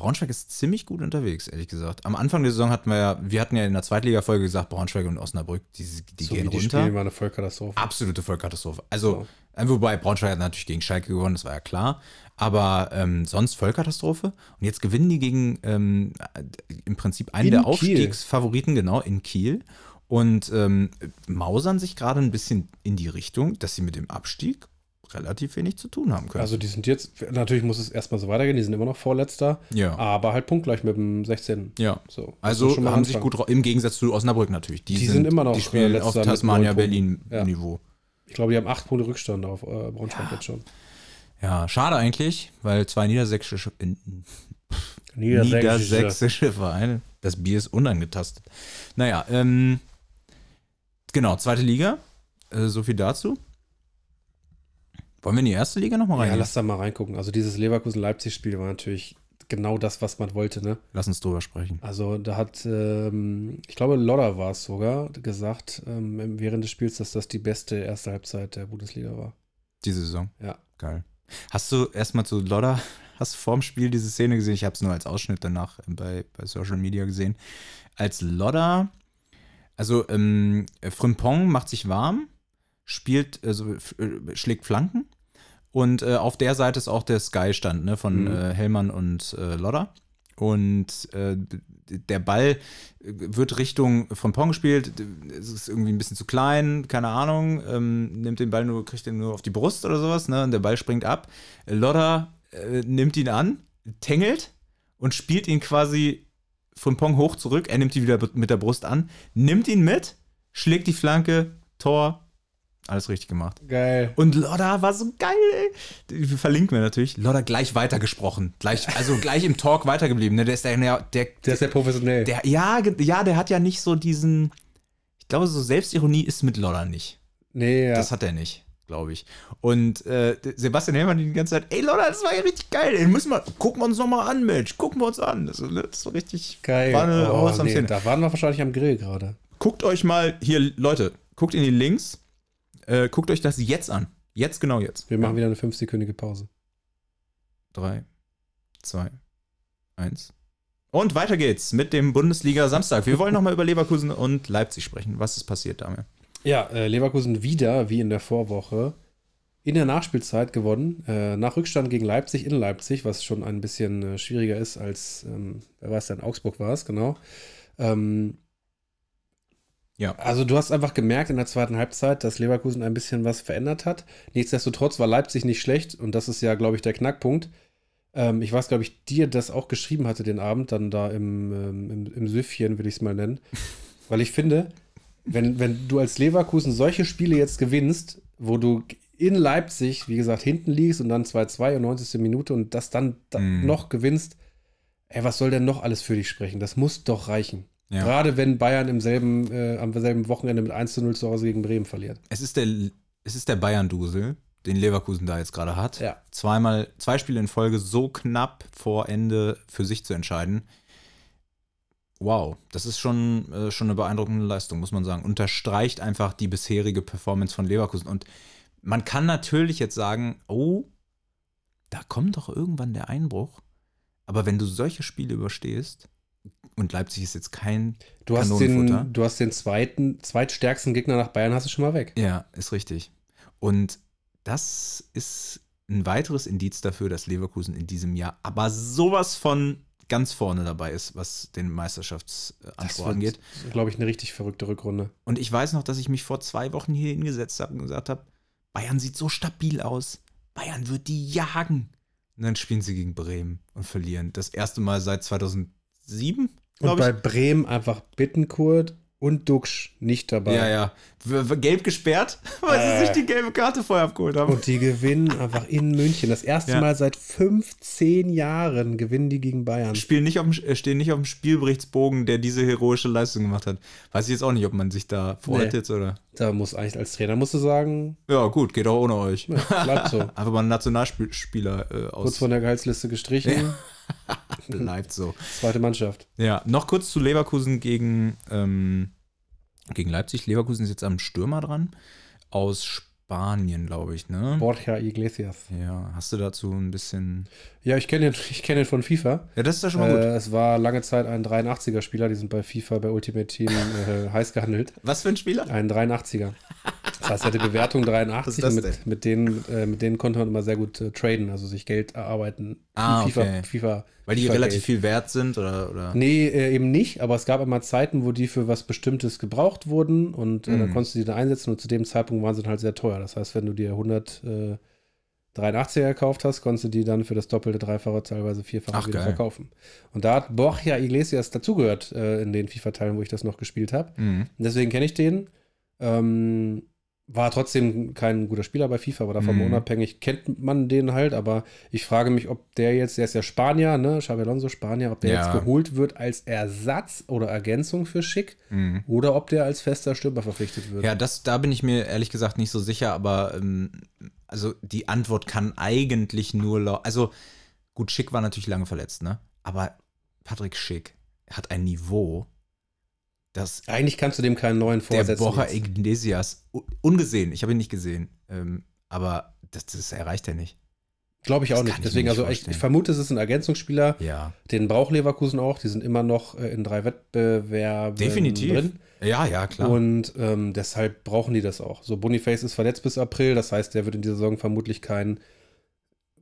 Braunschweig ist ziemlich gut unterwegs, ehrlich gesagt. Am Anfang der Saison hatten wir ja, wir hatten ja in der Zweitliga-Folge gesagt, Braunschweig und Osnabrück, die, die so gehen die runter. spielen, war eine Vollkatastrophe. Absolute Vollkatastrophe. Also, So. äh, wobei Braunschweig hat natürlich gegen Schalke gewonnen, das war ja klar. Aber ähm, sonst Vollkatastrophe. Und jetzt gewinnen die gegen ähm, äh, im Prinzip einen In der Kiel. Aufstiegsfavoriten, genau, in Kiel. Und ähm, mausern sich gerade ein bisschen in die Richtung, dass sie mit dem Abstieg relativ wenig zu tun haben können. Also die sind jetzt, natürlich muss es erstmal so weitergehen, die sind immer noch Vorletzter, ja. aber halt punktgleich mit dem 16. ja. So, Also haben sich Anfang. gut, im Gegensatz zu Osnabrück natürlich. Die sind immer noch, Die äh, spielen letzter auf Tasmania Punkten. Ja. Berlin-Niveau. Ich glaube, die haben acht Punkte Rückstand auf äh, Braunschweig jetzt schon. Ja, schade eigentlich, weil zwei niedersächsische, äh, Niedersächsische. niedersächsische Vereine. Das Bier ist unangetastet. Naja, ähm, genau, zweite Liga. Äh, so viel dazu. Wollen wir in die erste Liga nochmal rein? Ja, lass da mal reingucken. Also dieses Leverkusen-Leipzig-Spiel war natürlich genau das, was man wollte, ne? lass uns drüber sprechen. Also da hat, ähm, ich glaube, Lodder war es sogar, gesagt ähm, während des Spiels, dass das die beste erste Halbzeit der Bundesliga war. Diese Saison. Ja. Geil. Hast du erstmal zu Lodder, hast du vorm Spiel diese Szene gesehen? Ich habe es nur als Ausschnitt danach bei, bei Social Media gesehen. Als Lodder, also ähm, Frimpong macht sich warm, spielt, also äh, schlägt Flanken und äh, auf der Seite ist auch der Sky-Stand ne, von Mhm. äh, Hellmann und äh, Lodder. Und äh, der Ball äh, wird Richtung Frimpong gespielt. Es ist irgendwie ein bisschen zu klein, keine Ahnung. Ähm, nimmt den Ball nur, kriegt den nur auf die Brust oder sowas, ne? Und der Ball springt ab. Lodder äh, nimmt ihn an, tängelt und spielt ihn quasi von Pong hoch zurück. Er nimmt ihn wieder mit der Brust an, nimmt ihn mit, schlägt die Flanke, Tor, alles richtig gemacht. Geil. Und Lodda war so geil, ey. Verlinken wir natürlich. Lodda gleich weitergesprochen. Gleich, also gleich im Talk weitergeblieben. Ne? Der ist der, der, der, Der ist ja professionell. der, ja, ja, der hat ja nicht so diesen, ich glaube, so Selbstironie ist mit Lodda nicht. nee, ja. Das hat er nicht, glaube ich. Und äh, Sebastian Hellmann die ganze Zeit, ey Lodda, das war ja richtig geil. Ey, müssen wir, gucken wir uns nochmal an, Mensch. Gucken wir uns an. Das, das war richtig Geil. War eine oh, nee, da waren wir wahrscheinlich am Grill gerade. Guckt euch mal hier, Leute, guckt in die Links. Äh, guckt euch das jetzt an. Jetzt, genau jetzt. Wir machen wieder eine fünfsekündige Pause. Drei, zwei, eins. Und weiter geht's mit dem Bundesliga Samstag. Wir wollen nochmal über Leverkusen und Leipzig sprechen. Was ist passiert damit? Ja, äh, Leverkusen wieder, wie in der Vorwoche, in der Nachspielzeit gewonnen. Äh, nach Rückstand gegen Leipzig in Leipzig, was schon ein bisschen äh, schwieriger ist als, ähm, wer weiß denn, Augsburg war es, genau. Ähm, Ja. Also du hast einfach gemerkt in der zweiten Halbzeit, dass Leverkusen ein bisschen was verändert hat. Nichtsdestotrotz war Leipzig nicht schlecht und das ist ja, glaube ich, der Knackpunkt. Ähm, ich weiß, glaube ich, dir das auch geschrieben hatte den Abend, dann da im, ähm, im, im Süffchen, will ich es mal nennen. Weil ich finde, wenn, wenn du als Leverkusen solche Spiele jetzt gewinnst, wo du in Leipzig, wie gesagt, hinten liegst und dann 2-2 und 90. Minute und das dann da Mhm. noch gewinnst, ey, was soll denn noch alles für dich sprechen? Das muss doch reichen. Ja. Gerade wenn Bayern im selben, äh, am selben Wochenende mit 1 zu 0 zu Hause gegen Bremen verliert. Es ist der, es ist der Bayern-Dusel, den Leverkusen da jetzt gerade hat. Ja. Zweimal, zwei Spiele in Folge so knapp vor Ende für sich zu entscheiden. Wow, das ist schon, äh, schon eine beeindruckende Leistung, muss man sagen. Unterstreicht einfach die bisherige Performance von Leverkusen. Und man kann natürlich jetzt sagen, oh, da kommt doch irgendwann der Einbruch. Aber wenn du solche Spiele überstehst, und Leipzig ist jetzt kein Du hast, den, du hast den zweiten, zweitstärksten Gegner nach Bayern, hast du schon mal weg. Ja, ist richtig. Und das ist ein weiteres Indiz dafür, dass Leverkusen in diesem Jahr aber sowas von ganz vorne dabei ist, was den Meisterschaftsanspruch angeht. glaube ich, eine richtig verrückte Rückrunde. Und ich weiß noch, dass ich mich vor zwei Wochen hier hingesetzt habe und gesagt habe, Bayern sieht so stabil aus. Bayern wird die jagen. Und dann spielen sie gegen Bremen und verlieren. Das erste Mal seit 2007, Und bei ich. Bremen einfach Bittenkurt und Duxch nicht dabei. Ja, ja. W- Gelb gesperrt, weil Äh. sie sich die gelbe Karte vorher abgeholt haben. Und die gewinnen einfach in München. Das erste Ja. Mal seit 15 Jahren gewinnen die gegen Bayern. spielen nicht auf dem, äh, stehen nicht auf dem Spielberichtsbogen, der diese heroische Leistung gemacht hat. Weiß ich jetzt auch nicht, ob man sich da freut Nee. jetzt oder. Da muss eigentlich als Trainer musst du sagen, Ja, gut, geht auch ohne euch. ja, bleibt so. Einfach mal einen Nationalspieler äh, Kurz aus. von der Gehaltsliste gestrichen. Bleibt so. Zweite Mannschaft. Ja, noch kurz zu Leverkusen gegen, ähm, gegen Leipzig. Leverkusen ist jetzt am Stürmer dran. Aus Spanien, glaube ich, ne? Borja Iglesias. Ja, hast du dazu ein bisschen. Ja, ich kenne ihn, ich kenn ihn von FIFA. Ja, das ist ja schon mal gut. Äh, es war lange Zeit ein 83er-Spieler, die sind bei FIFA, bei Ultimate Team äh, heiß gehandelt. Was für ein Spieler? Ein 83er. Das heißt, er hatte Bewertung 83 Was und ist das mit, mit, denen, äh, mit denen konnte man immer sehr gut äh, traden, also sich Geld erarbeiten. Ah, FIFA, okay. FIFA, Weil die FIFA relativ Geld. viel wert sind oder. oder? Nee, äh, eben nicht, aber es gab immer Zeiten, wo die für was Bestimmtes gebraucht wurden und äh, dann Mhm. konntest du die dann einsetzen und zu dem Zeitpunkt waren sie halt sehr teuer. Das heißt, wenn du dir 100 äh, 83er gekauft hast, konntest du die dann für das doppelte, dreifache, teilweise vierfache Ach, wieder geil. verkaufen. Und da hat Borja Iglesias dazugehört äh, in den FIFA-Teilen, wo ich das noch gespielt habe. Mhm. Deswegen kenne ich den. Ähm, war trotzdem kein guter Spieler bei FIFA, aber davon Mhm. unabhängig kennt man den halt. Aber ich frage mich, ob der jetzt, der ist ja Spanier, ne? Xabi Alonso Spanier, ob der Ja. jetzt geholt wird als Ersatz oder Ergänzung für Schick Mhm. oder ob der als fester Stürmer verpflichtet wird. Ja, das, da bin ich mir ehrlich gesagt nicht so sicher, aber ähm, also die Antwort kann eigentlich nur Also, gut, Schick war natürlich lange verletzt, ne? Aber Patrick Schick hat ein Niveau, das Eigentlich kannst du dem keinen neuen der vorsetzen. Borja jetzt. Iglesias ungesehen, ich habe ihn nicht gesehen, ähm, aber das, das erreicht er nicht. Glaube ich auch nicht. ich Deswegen, nicht also ich, ich vermute, es ist ein Ergänzungsspieler. Ja. Den braucht Leverkusen auch. Die sind immer noch äh, in drei Wettbewerben Definitiv. drin. Ja, ja, klar. Und ähm, deshalb brauchen die das auch. So, Boniface ist verletzt bis April, das heißt, der wird in dieser Saison vermutlich kein,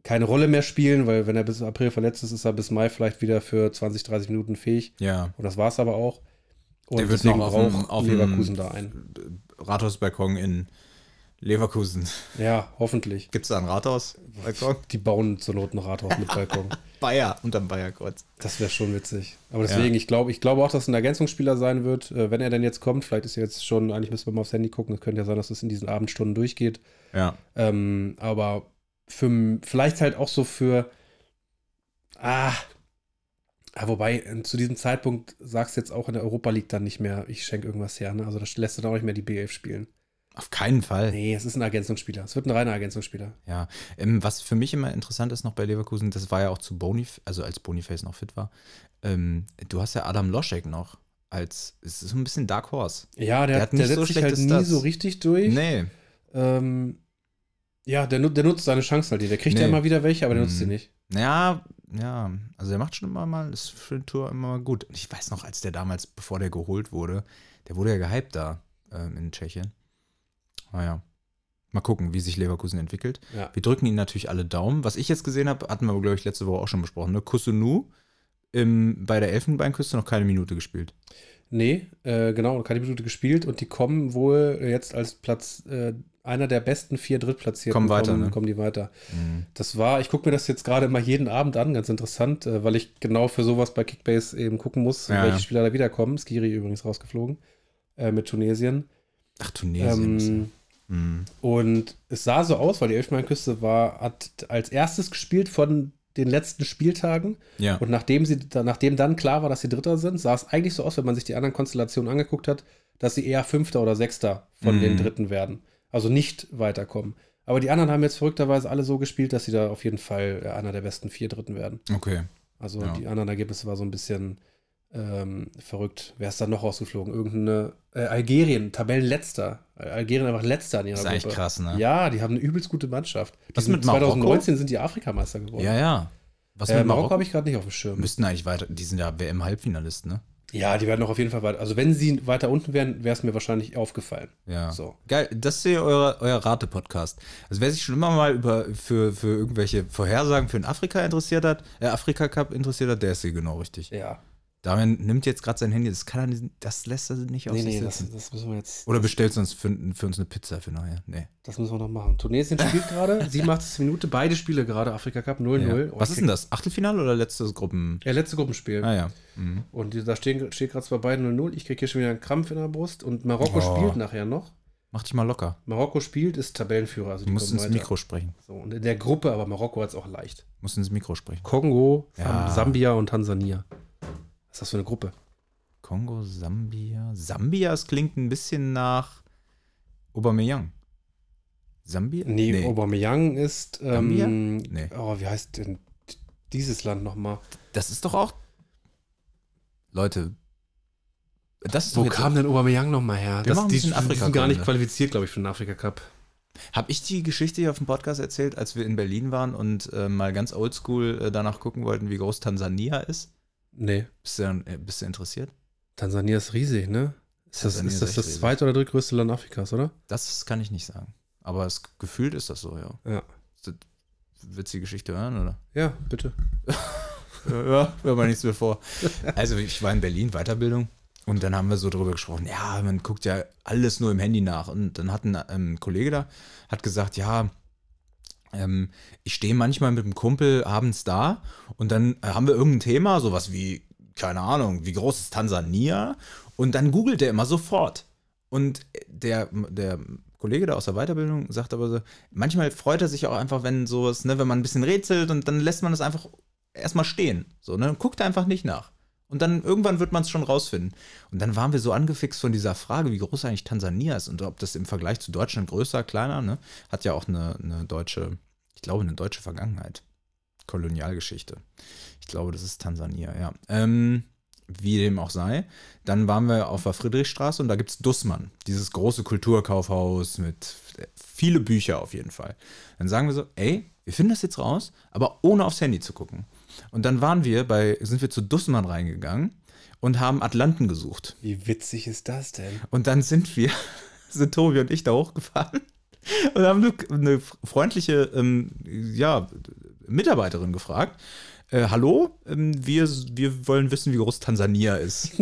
keine Rolle mehr spielen, weil wenn er bis April verletzt ist, ist er bis Mai vielleicht wieder für 20, 30 Minuten fähig. ja. Und das war es aber auch. Und Der wird noch auf dem- auf Leverkusen da ein. Rathausbalkon in Leverkusen. Ja, hoffentlich. Gibt es da ein Rathaus? Balkon? Die bauen zur Not ein Rathaus mit Balkon. Bayer, unterm Bayerkreuz. Das wäre schon witzig. Aber deswegen, ich glaube ich glaube auch, dass es ein Ergänzungsspieler sein wird, äh, wenn er denn jetzt kommt. Vielleicht ist er jetzt schon, eigentlich müssen wir mal aufs Handy gucken. Es könnte ja sein, dass es in diesen Abendstunden durchgeht. Ja. Ähm, aber für, vielleicht halt auch so für. Ah. Ah wobei, äh, zu diesem Zeitpunkt sagst du jetzt auch in der Europa League dann nicht mehr, ich schenke irgendwas her. Ne? Also das lässt du dann auch nicht mehr die B11 spielen. Auf keinen Fall. Nee, es ist ein Ergänzungsspieler. Es wird ein reiner Ergänzungsspieler. Ja, ähm, was für mich immer interessant ist noch bei Leverkusen, das war ja auch zu Bonif, also als Boniface noch fit war. Ähm, du hast ja Adam Loschek noch als, es ist so ein bisschen Dark Horse. Ja, der, Der der, hat nicht setzt so sich halt nie Stats. so richtig durch. Nee, Ähm, ja, der, der nutzt seine Chancen halt nicht. Der kriegt Nee. ja immer wieder welche, aber der nutzt Mhm. sie nicht. ja, ja, also der macht schon immer mal, ist für den Tour immer mal gut. Ich weiß noch, als der damals, bevor der geholt wurde, der wurde ja gehypt da ähm, in Tschechien. Naja, mal gucken, wie sich Leverkusen entwickelt. Ja. Wir drücken ihnen natürlich alle Daumen. Was ich jetzt gesehen habe, hatten wir, glaube ich, letzte Woche auch schon besprochen. Ne? Kusunu im, bei der Elfenbeinküste noch keine Minute gespielt. Nee, äh, genau, keine Minute gespielt und die kommen wohl jetzt als Platz, äh, einer der besten vier Drittplatzierten. Kommen weiter, kommen, ne? kommen die weiter. Mhm. Das war, ich gucke mir das jetzt gerade immer jeden Abend an, ganz interessant, äh, weil ich genau für sowas bei Kickbase eben gucken muss, Ja, welche ja. Spieler da wiederkommen. Skiri übrigens rausgeflogen äh, mit Tunesien. Ach, Tunesien. Ähm, Mhm. Und es sah so aus, weil die Elfenbeinküste war, hat als erstes gespielt von den letzten Spieltagen. Ja. Und nachdem, sie, nachdem dann klar war, dass sie Dritter sind, sah es eigentlich so aus, wenn man sich die anderen Konstellationen angeguckt hat, dass sie eher Fünfter oder Sechster von Mhm. den Dritten werden. Also nicht weiterkommen. Aber die anderen haben jetzt verrückterweise alle so gespielt, dass sie da auf jeden Fall äh, einer der besten vier Dritten werden. Okay. Also Ja. die anderen Ergebnisse war so ein bisschen ähm, verrückt. Wer ist da noch rausgeflogen? Irgendeine äh, Algerien, Tabellenletzter. Algerien einfach letzter in ihrer ist eigentlich Gruppe. krass, ne? Ja, die haben eine übelst gute Mannschaft. Die Was mit Marokko? 2019 sind die Afrikameister geworden. Ja, ja. Was äh, mit Marokko Marokko? habe ich gerade nicht auf dem Schirm. Müssten eigentlich weiter, die sind ja WM-Halbfinalist, ne? Ja, die werden auch auf jeden Fall weiter. Also wenn sie weiter unten wären, wäre es mir wahrscheinlich aufgefallen. Ja. So. Geil, das ist ja euer, euer Rate-Podcast. Also wer sich schon immer mal über, für, für irgendwelche Vorhersagen für den Afrika interessiert hat, äh, Afrika-Cup interessiert hat, der ist hier genau richtig. Ja. Damian nimmt jetzt gerade sein Handy, das kann er das lässt er nicht auf Nee, sich nee, das, sitzen. das müssen wir jetzt. Oder bestellst du uns für, für uns eine Pizza für nachher? Nee. Das müssen wir noch machen. Tunesien spielt gerade, 87. Minute, beide Spiele gerade, Afrika Cup 0-0. Ja. Was ist denn das? Achtelfinale oder letztes Gruppen? Ja, letzte Gruppenspiel. Ah ja. Mhm. Und da stehen, steht gerade zwar beide 0-0. Ich kriege hier schon wieder einen Krampf in der Brust. Und Marokko Oh. spielt nachher noch. Mach dich mal locker. Marokko spielt, ist Tabellenführer. Also Du musst ins weiter. Mikro sprechen. So, und in der Gruppe, aber Marokko hat es auch leicht. Du musst ins Mikro sprechen. Kongo, Ja. Sambia und Tansania. Was ist das für eine Gruppe? Kongo, Sambia. Sambia, es klingt ein bisschen nach Aubameyang. Sambia? Nee, Aubameyang ist. Ähm, Nee. Oh, wie heißt denn dieses Land nochmal? Das ist doch auch. Leute. Das ist Wo kam denn Aubameyang nochmal her? Wir machen ein die, die sind gar nicht qualifiziert, glaube ich, für den Afrika-Cup. Hab ich die Geschichte hier auf dem Podcast erzählt, als wir in Berlin waren und äh, mal ganz oldschool äh, danach gucken wollten, wie groß Tansania ist? Nee. Bist du, äh, bist du interessiert? Tansania ist riesig, ne? Ist das, ist das das zweite oder drittgrößte Land Afrikas, oder? Das kann ich nicht sagen. Aber es, gefühlt ist das so, ja. Ja. Willst du die Geschichte hören, oder? Ja, bitte. Ja, hör mal nichts mehr vor. Also ich war in Berlin, Weiterbildung. Und dann haben wir so drüber gesprochen, ja, man guckt ja alles nur im Handy nach. Und dann hat ein ähm, Kollege da, hat gesagt, ja, ähm, ich stehe manchmal mit einem Kumpel abends da und dann äh, haben wir irgendein Thema, sowas wie, keine Ahnung, wie groß ist Tansania? Und dann googelt er immer sofort. Und der, der Kollege da aus der Weiterbildung sagt aber so, manchmal freut er sich auch einfach, wenn sowas, ne, wenn man ein bisschen rätselt und dann lässt man das einfach erstmal stehen. So, ne? Guckt einfach nicht nach. Und dann irgendwann wird man es schon rausfinden. Und dann waren wir so angefixt von dieser Frage, wie groß eigentlich Tansania ist und ob das im Vergleich zu Deutschland größer, kleiner, ne? Hat ja auch eine, eine deutsche, ich glaube, eine deutsche Vergangenheit. Kolonialgeschichte. Ich glaube, das ist Tansania, ja. Ähm, wie dem auch sei. Dann waren wir auf der Friedrichstraße und da gibt es Dussmann, dieses große Kulturkaufhaus mit viele Bücher auf jeden Fall. Dann sagen wir so, ey, wir finden das jetzt raus, aber ohne aufs Handy zu gucken. Und dann waren wir bei, sind wir zu Dussmann reingegangen und haben Atlanten gesucht. Wie witzig ist das denn? Und dann sind wir, sind Tobi und ich da hochgefahren und haben eine, eine freundliche ähm, ja, Mitarbeiterin gefragt. Äh, hallo, ähm, wir, wir wollen wissen, wie groß Tansania ist.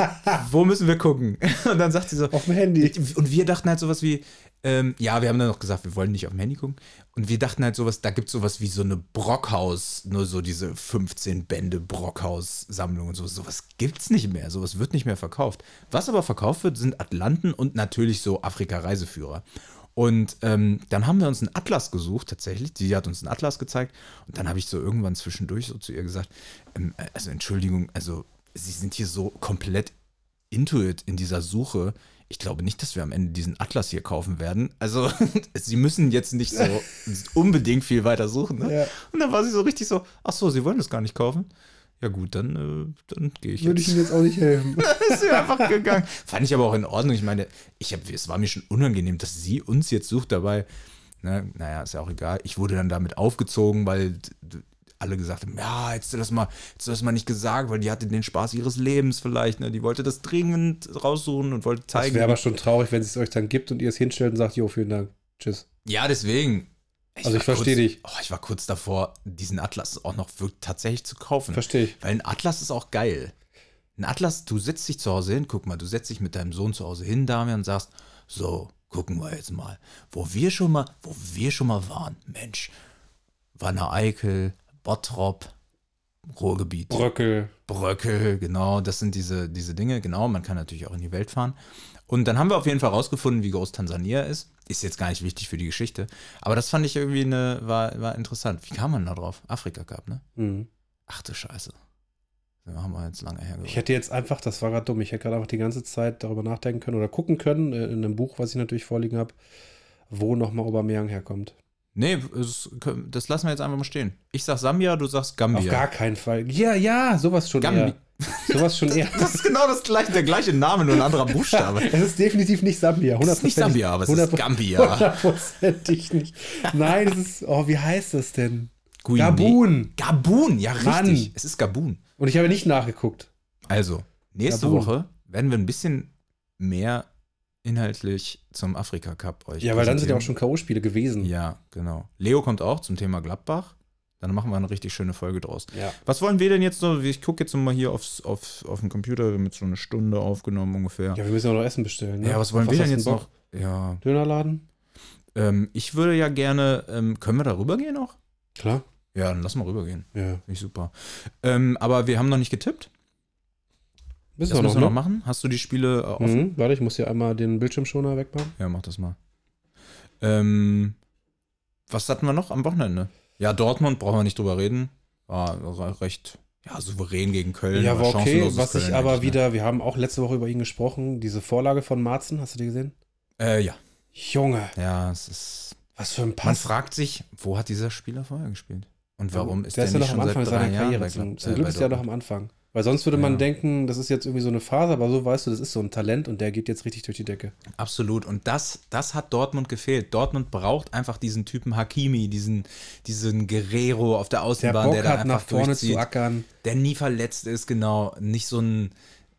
Wo müssen wir gucken? Und dann sagt sie so, Auf dem Handy. und wir dachten halt sowas wie, Ähm, ja, wir haben dann noch gesagt, wir wollen nicht auf dem Handy gucken. Und wir dachten halt sowas, da gibt es sowas wie so eine Brockhaus, nur so diese 15 Bände Brockhaus-Sammlung und so. Sowas gibt es nicht mehr, sowas wird nicht mehr verkauft. Was aber verkauft wird, sind Atlanten und natürlich so Afrika-Reiseführer. Und ähm, dann haben wir uns einen Atlas gesucht, tatsächlich. Die hat uns einen Atlas gezeigt. Und dann habe ich so irgendwann zwischendurch so zu ihr gesagt, ähm, also Entschuldigung, also Sie sind hier so komplett intuit in dieser Suche. Ich glaube nicht, dass wir am Ende diesen Atlas hier kaufen werden. Also, sie müssen jetzt nicht so unbedingt viel weiter suchen. Ne? Ja. Und dann war sie so richtig so, ach so, sie wollen das gar nicht kaufen. Ja gut, dann, äh, dann gehe ich Würde ich jetzt. Ihnen jetzt auch nicht helfen. ist sie einfach gegangen. Fand ich aber auch in Ordnung. Ich meine, ich hab, es war mir schon unangenehm, dass sie uns jetzt sucht dabei. Ne, naja, ist ja auch egal. Ich wurde dann damit aufgezogen, weil alle gesagt haben, ja, hättest du das mal, hättest du das mal nicht gesagt, weil die hatte den Spaß ihres Lebens vielleicht. Ne? Die wollte das dringend raussuchen und wollte Das zeigen. wäre aber schon traurig, wenn es euch dann gibt und ihr es hinstellt und sagt, jo, vielen Dank. Tschüss. Ja, deswegen. Also war ich versteh kurz, dich. Oh, ich war kurz davor, diesen Atlas auch noch wirklich tatsächlich zu kaufen. Verstehe ich. Weil ein Atlas ist auch geil. Ein Atlas, du setzt dich zu Hause hin, guck mal, du setzt dich mit deinem Sohn zu Hause hin, Damian, und sagst, so, gucken wir jetzt mal, wo wir schon mal, wo wir schon mal waren. Mensch, Wanne Eickel, Bottrop, Ruhrgebiet. Bröckel. Bröckel, genau, das sind diese, diese Dinge, genau, man kann natürlich auch in die Welt fahren. Und dann haben wir auf jeden Fall rausgefunden, wie groß Tansania ist. Ist jetzt gar nicht wichtig für die Geschichte, aber das fand ich irgendwie eine, war, war interessant. Wie kam man da drauf? Afrika Cup, ne? Mhm. Ach du Scheiße. Da haben wir jetzt lange hergeholt. Ich hätte jetzt einfach, das war gerade dumm, ich hätte gerade einfach die ganze Zeit darüber nachdenken können oder gucken können, äh, in einem Buch, was ich natürlich vorliegen habe, wo nochmal Aubameyang herkommt. Nee, es, das lassen wir jetzt einfach mal stehen. Ich sag Sambia, du sagst Gambia. Auf gar keinen Fall. Ja, ja, sowas schon Gambi- eher. Sowas schon eher. Das ist genau das gleiche, der gleiche Name, nur ein anderer Buchstabe. Es ist definitiv nicht Sambia. Es ist nicht Sambia, aber es ist Gambia. Hundertprozentig nicht. Nein, es ist, oh, wie heißt das denn? Guinea- Gabun. Gabun, ja, richtig. Mann. Es ist Gabun. Und ich habe nicht nachgeguckt. Also, nächste Gabun. Woche werden wir ein bisschen mehr inhaltlich zum Afrika Cup euch Ja, weil dann sind ja auch schon K.O.-Spiele gewesen. Ja, genau. Leo kommt auch zum Thema Gladbach. Dann machen wir eine richtig schöne Folge draus. Ja. Was wollen wir denn jetzt so? Ich gucke jetzt noch mal hier aufs, auf, auf den Computer. Wir haben jetzt so eine Stunde aufgenommen ungefähr. Ja, wir müssen auch noch Essen bestellen. Ne? Ja, was wollen Auf wir denn jetzt Bock? noch? Ja, Dönerladen? ähm, ich würde ja gerne, ähm, können wir da rübergehen noch? Klar. Ja, dann lass mal rübergehen. Ja. Finde ich super. Ähm, aber wir haben noch nicht getippt. Müssen Das wir noch, müssen wir noch ne? machen. Hast du die Spiele äh, offen? Mhm. Warte, ich muss hier einmal den Bildschirmschoner wegmachen. Ja, mach das mal. Ähm, was hatten wir noch am Wochenende? Ja, Dortmund, brauchen wir nicht drüber reden. War re- recht ja, souverän gegen Köln. Ja, war okay. Was ich aber ne? wieder, wir haben auch letzte Woche über ihn gesprochen, diese Vorlage von Marzen, hast du die gesehen? Äh, ja. Junge, Ja, es ist. was für ein Man Pass. fragt sich, wo hat dieser Spieler vorher gespielt? Und warum ist der der, ist ja nicht noch am Anfang seiner Jahren Karriere. bei Zum, zum äh, Glück ist er noch am Anfang. Weil sonst würde man Ja. denken, das ist jetzt irgendwie so eine Phase, aber so weißt du, das ist so ein Talent und der geht jetzt richtig durch die Decke. Absolut. Und das, das hat Dortmund gefehlt. Dortmund braucht einfach diesen Typen Hakimi, diesen, diesen Guerrero auf der Der Außenbahn, Bock der, da hat, einfach nach vorne zu ackern. der nie verletzt ist, genau. Nicht so ein,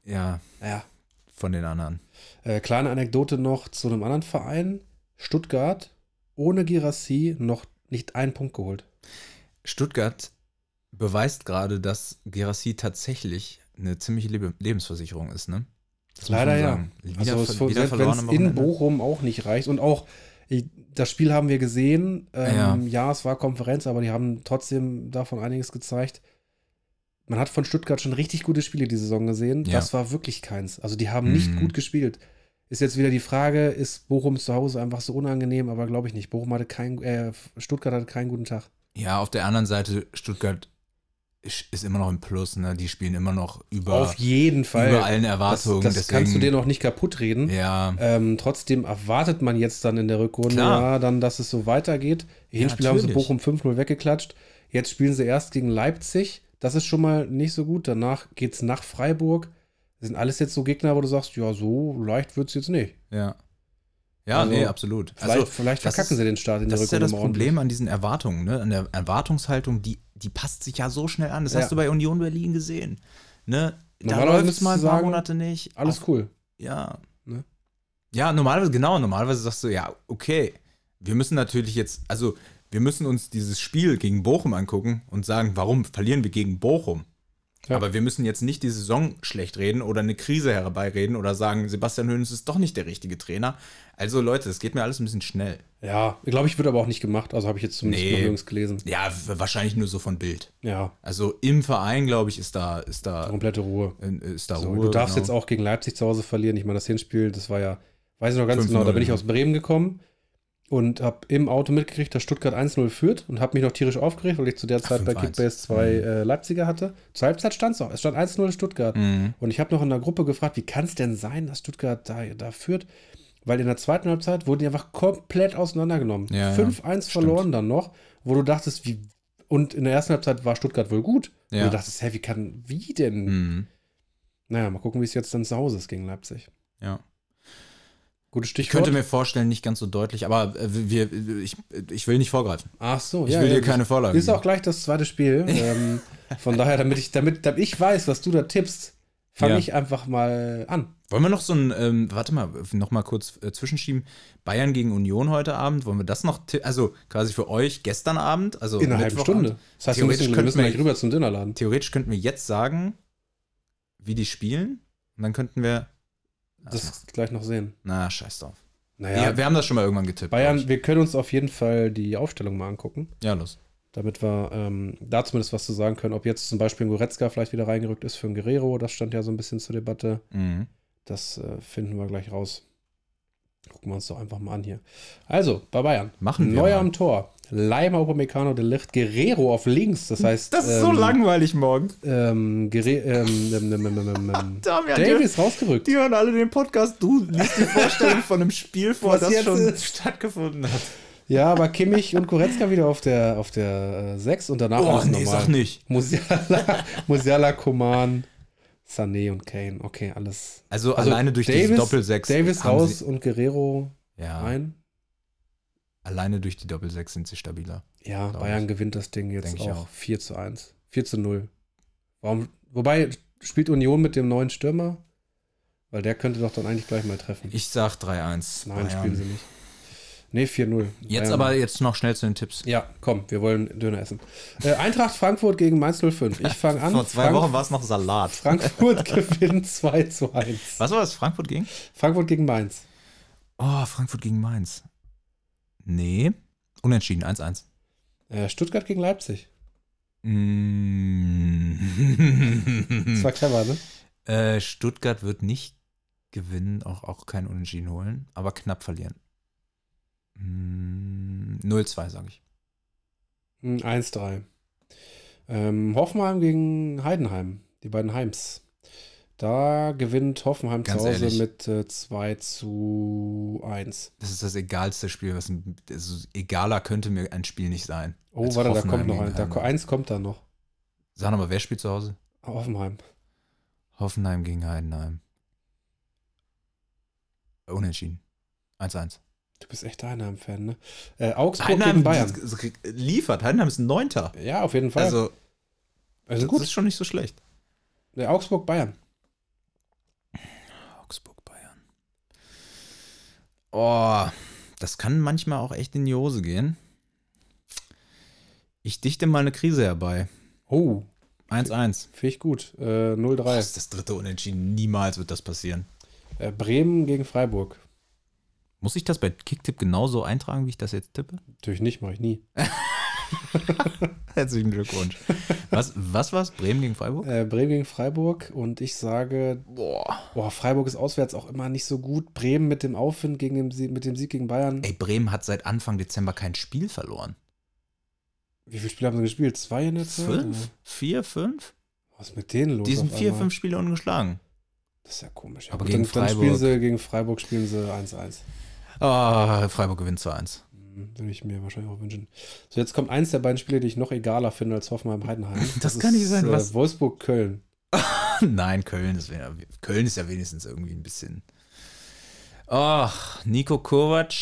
ja, Ja. von den anderen. Äh, kleine Anekdote noch zu einem anderen Verein. Stuttgart, ohne Girassi noch nicht einen Punkt geholt. Stuttgart beweist gerade, dass Gerassi tatsächlich eine ziemliche Lebe Lebensversicherung ist, ne? Das Leider ja. Wieder, Also es, wenn es in. Bochum auch nicht reicht und auch ich, das Spiel haben wir gesehen. Ähm, Ja. ja. es war Konferenz, aber die haben trotzdem davon einiges gezeigt. Man hat von Stuttgart schon richtig gute Spiele die Saison gesehen. Ja. Das war wirklich keins. Also die haben nicht Mhm. gut gespielt. Ist jetzt wieder die Frage, ist Bochum zu Hause einfach so unangenehm? Aber glaube ich nicht. Bochum hatte keinen, äh, Stuttgart hatte keinen guten Tag. Ja, auf der anderen Seite, Stuttgart ist, immer noch im Plus, ne? Die spielen immer noch über, Auf jeden Fall. über allen das Erwartungen. das deswegen, kannst du dir noch nicht kaputt reden. Ja, Ähm, trotzdem erwartet man jetzt dann in der Rückrunde, ja, dann, dass es so weitergeht. Im Ja, Hinspiel haben sie. Bochum 5-0 weggeklatscht. Jetzt spielen sie erst gegen Leipzig. Das ist schon mal nicht so gut. Danach geht es nach Freiburg. Das sind alles jetzt so Gegner, wo du sagst, ja, so leicht wird es jetzt nicht. ja. Ja, Also, nee, absolut. Vielleicht, also, vielleicht verkacken ist- sie den Start in der das ist ja Rückrunde das. Problem an diesen Erwartungen, ne? An der Erwartungshaltung, die, die passt sich ja so schnell an. Das Ja. hast du bei Union Berlin gesehen. Ne? Da läuft es mal ein du paar sagen, Monate nicht. Alles Auf- cool. Ja. Ne? Ja, normalerweise, genau, normalerweise sagst du, ja, okay, wir müssen natürlich jetzt, also wir müssen uns dieses Spiel gegen Bochum angucken und sagen, warum verlieren wir gegen Bochum? Ja. Aber wir müssen jetzt nicht die Saison schlecht reden oder eine Krise herbeireden oder sagen, Sebastian Hoeneß ist doch nicht der richtige Trainer. Also Leute, es geht mir alles ein bisschen schnell. Ja, glaube, ich wird aber auch nicht gemacht. Also habe ich jetzt zumindest Nee. nirgends gelesen. Ja, wahrscheinlich nur so von Bild. Ja, Also im Verein, glaube ich, ist da, ist da, komplette Ruhe. äh, ist da So, Ruhe. du darfst genau. jetzt auch gegen Leipzig zu Hause verlieren. Ich meine, das Hinspiel, das war ja, weiß ich noch ganz 5-0, genau, da bin ich aus Bremen gekommen und habe im Auto mitgekriegt, dass Stuttgart 1-0 führt und habe mich noch tierisch aufgeregt, weil ich zu der Zeit bei 5-1. Kickbase zwei äh, Leipziger hatte. Zur Halbzeit stand es auch. Es stand 1-0 Stuttgart. Mhm. Und ich habe noch in der Gruppe gefragt, wie kann es denn sein, dass Stuttgart da, da führt? Weil in der zweiten Halbzeit wurden die einfach komplett auseinandergenommen. Ja, ja, 5-1 verloren dann noch, wo du dachtest, wie. Und in der ersten Halbzeit war Stuttgart wohl gut. Und Ja. du dachtest, hä, wie kann, wie denn? Mhm. Naja, mal gucken, wie es jetzt dann zu Hause ist gegen Leipzig. Ja. Gutes Ich Stichwort. könnte mir vorstellen, nicht ganz so deutlich, aber äh, wir, ich, ich will nicht vorgreifen. Ach so, Ich will dir keine Vorlage Ist auch gleich das zweite Spiel. ähm, von daher, damit ich, damit, damit ich weiß, was du da tippst, fange Ja. ich einfach mal an. Wollen wir noch so ein, ähm, warte mal, noch mal kurz äh, zwischenschieben. Bayern gegen Union heute Abend, wollen wir das noch, also quasi für euch gestern Abend, also In einer halben. Stunde. Das heißt, wir müssen, Theoretisch wir könnten müssen wir- gleich rüber zum Dinnerladen. Theoretisch könnten wir jetzt sagen, wie die spielen und dann könnten wir, Das gleich noch sehen. na, scheiß drauf. Naja, Ja, wir haben das schon mal irgendwann getippt. Bayern, wir können uns auf jeden Fall die Aufstellung mal angucken. Ja, los. damit wir ähm, da zumindest was zu sagen können. Ob jetzt zum Beispiel ein Goretzka vielleicht wieder reingerückt ist für ein Guerrero, das stand ja so ein bisschen zur Debatte. Mhm. Das äh, finden wir gleich raus. Gucken wir uns doch einfach mal an hier. Also, bei Bayern. Machen wir Neuer mal. am Tor. Leimer, Upamecano, De Licht, Guerrero auf links. Das heißt, ähm, langweilig morgen. Ähm, Guerre ähm, ähm, ähm, ähm, ähm, ähm, Damian, Davis rausgerückt. Die hören alle den Podcast. Du liest die Vorstellung von einem Spiel vor, Was das jetzt schon ist. stattgefunden hat. Ja, aber Kimmich und Goretzka wieder auf der, auf der äh, 6 und danach Oh, nee, normal. sag nicht. Musiala, Musiala, Koman, Sané und Kane. Okay, alles. Also, Also alleine durch diese Davis- Doppelsechs. Davis haben raus und Guerrero ja, rein. Alleine durch die Doppelsechs sind sie stabiler. Ja, Bayern ich. gewinnt das Ding jetzt auch, auch. 4 zu 1. 4 zu 0. Warum, wobei, spielt Union mit dem neuen Stürmer? Weil der könnte doch dann eigentlich gleich mal treffen. Ich sag 3-1. Nein, Bayern. spielen sie nicht. Nee, 4-0. Jetzt Bayern. aber jetzt noch schnell zu den Tipps. Ja, komm, wir wollen Döner essen. Äh, Eintracht Frankfurt gegen Mainz 05. Ich fange an. Vor zwei Frank- Wochen war es noch Salat. Frankfurt gewinnt 2 zu 1. Was war das? Frankfurt gegen? Frankfurt gegen Mainz. Oh, Frankfurt gegen Mainz. Nee. Unentschieden, 1-1. Äh, Stuttgart gegen Leipzig. Mm. Das war clever, ne? Äh, Stuttgart wird nicht gewinnen, auch, auch kein Unentschieden holen, aber knapp verlieren. Mm, 0-2, sage ich. Hm, 1-3. Ähm, Hoffenheim gegen Heidenheim. Die beiden Heims. Da gewinnt Hoffenheim Ganz zu Hause ehrlich. mit äh, 2 zu 1. Das ist das egalste Spiel, was ein, also egaler könnte mir ein Spiel nicht sein. Oh, warte, da Hoffenheim kommt noch ein. Da, eins kommt da noch. Sag mal, wer spielt zu Hause? Hoffenheim. Hoffenheim gegen Heidenheim. Unentschieden. 1-1. Du bist echt Heidenheim-Fan, ne? Äh, Augsburg Heidenheim gegen Bayern. liefert. Heidenheim ist ein Neunter. Ja, auf jeden Fall. Also, also das gut. ist schon nicht so schlecht. Der Augsburg-Bayern. Augsburg, Bayern. Oh, das kann manchmal auch echt in die Hose gehen. Ich dichte mal eine Krise herbei. Oh, 1-1. finde ich gut. Äh, Das 0-3. ist das dritte Unentschieden. Niemals wird das passieren. Äh, Bremen gegen Freiburg. Muss ich das bei Kicktipp genauso eintragen, wie ich das jetzt tippe? Natürlich nicht, mache ich nie. Herzlichen Glückwunsch. Was, was war's? Bremen gegen Freiburg? Äh, Bremen gegen Freiburg und ich sage, Boah. boah, Freiburg ist auswärts auch immer nicht so gut. Bremen mit dem Aufwind gegen den, mit dem Sieg gegen Bayern. Ey, Bremen hat seit Anfang Dezember kein Spiel verloren. Wie viele Spiele haben sie gespielt? Zwei in der Zeit? Fünf? Oder? Vier, fünf? Was ist mit denen los? Die sind vier, einmal? fünf Spiele ungeschlagen. Das ist ja komisch. Aber gut, gegen dann, dann Freiburg- spielen sie gegen Freiburg spielen sie 1-1. Ah, Freiburg gewinnt 2-1. Würde ich mir wahrscheinlich auch wünschen. So, jetzt kommt eins der beiden Spiele, die ich noch egaler finde als Hoffenheim-Heidenheim. Das kann nicht sein, Äh, was? Wolfsburg-Köln. Nein, Köln ist, wär- Köln ist ja wenigstens irgendwie ein bisschen. Ach, Nico Kovac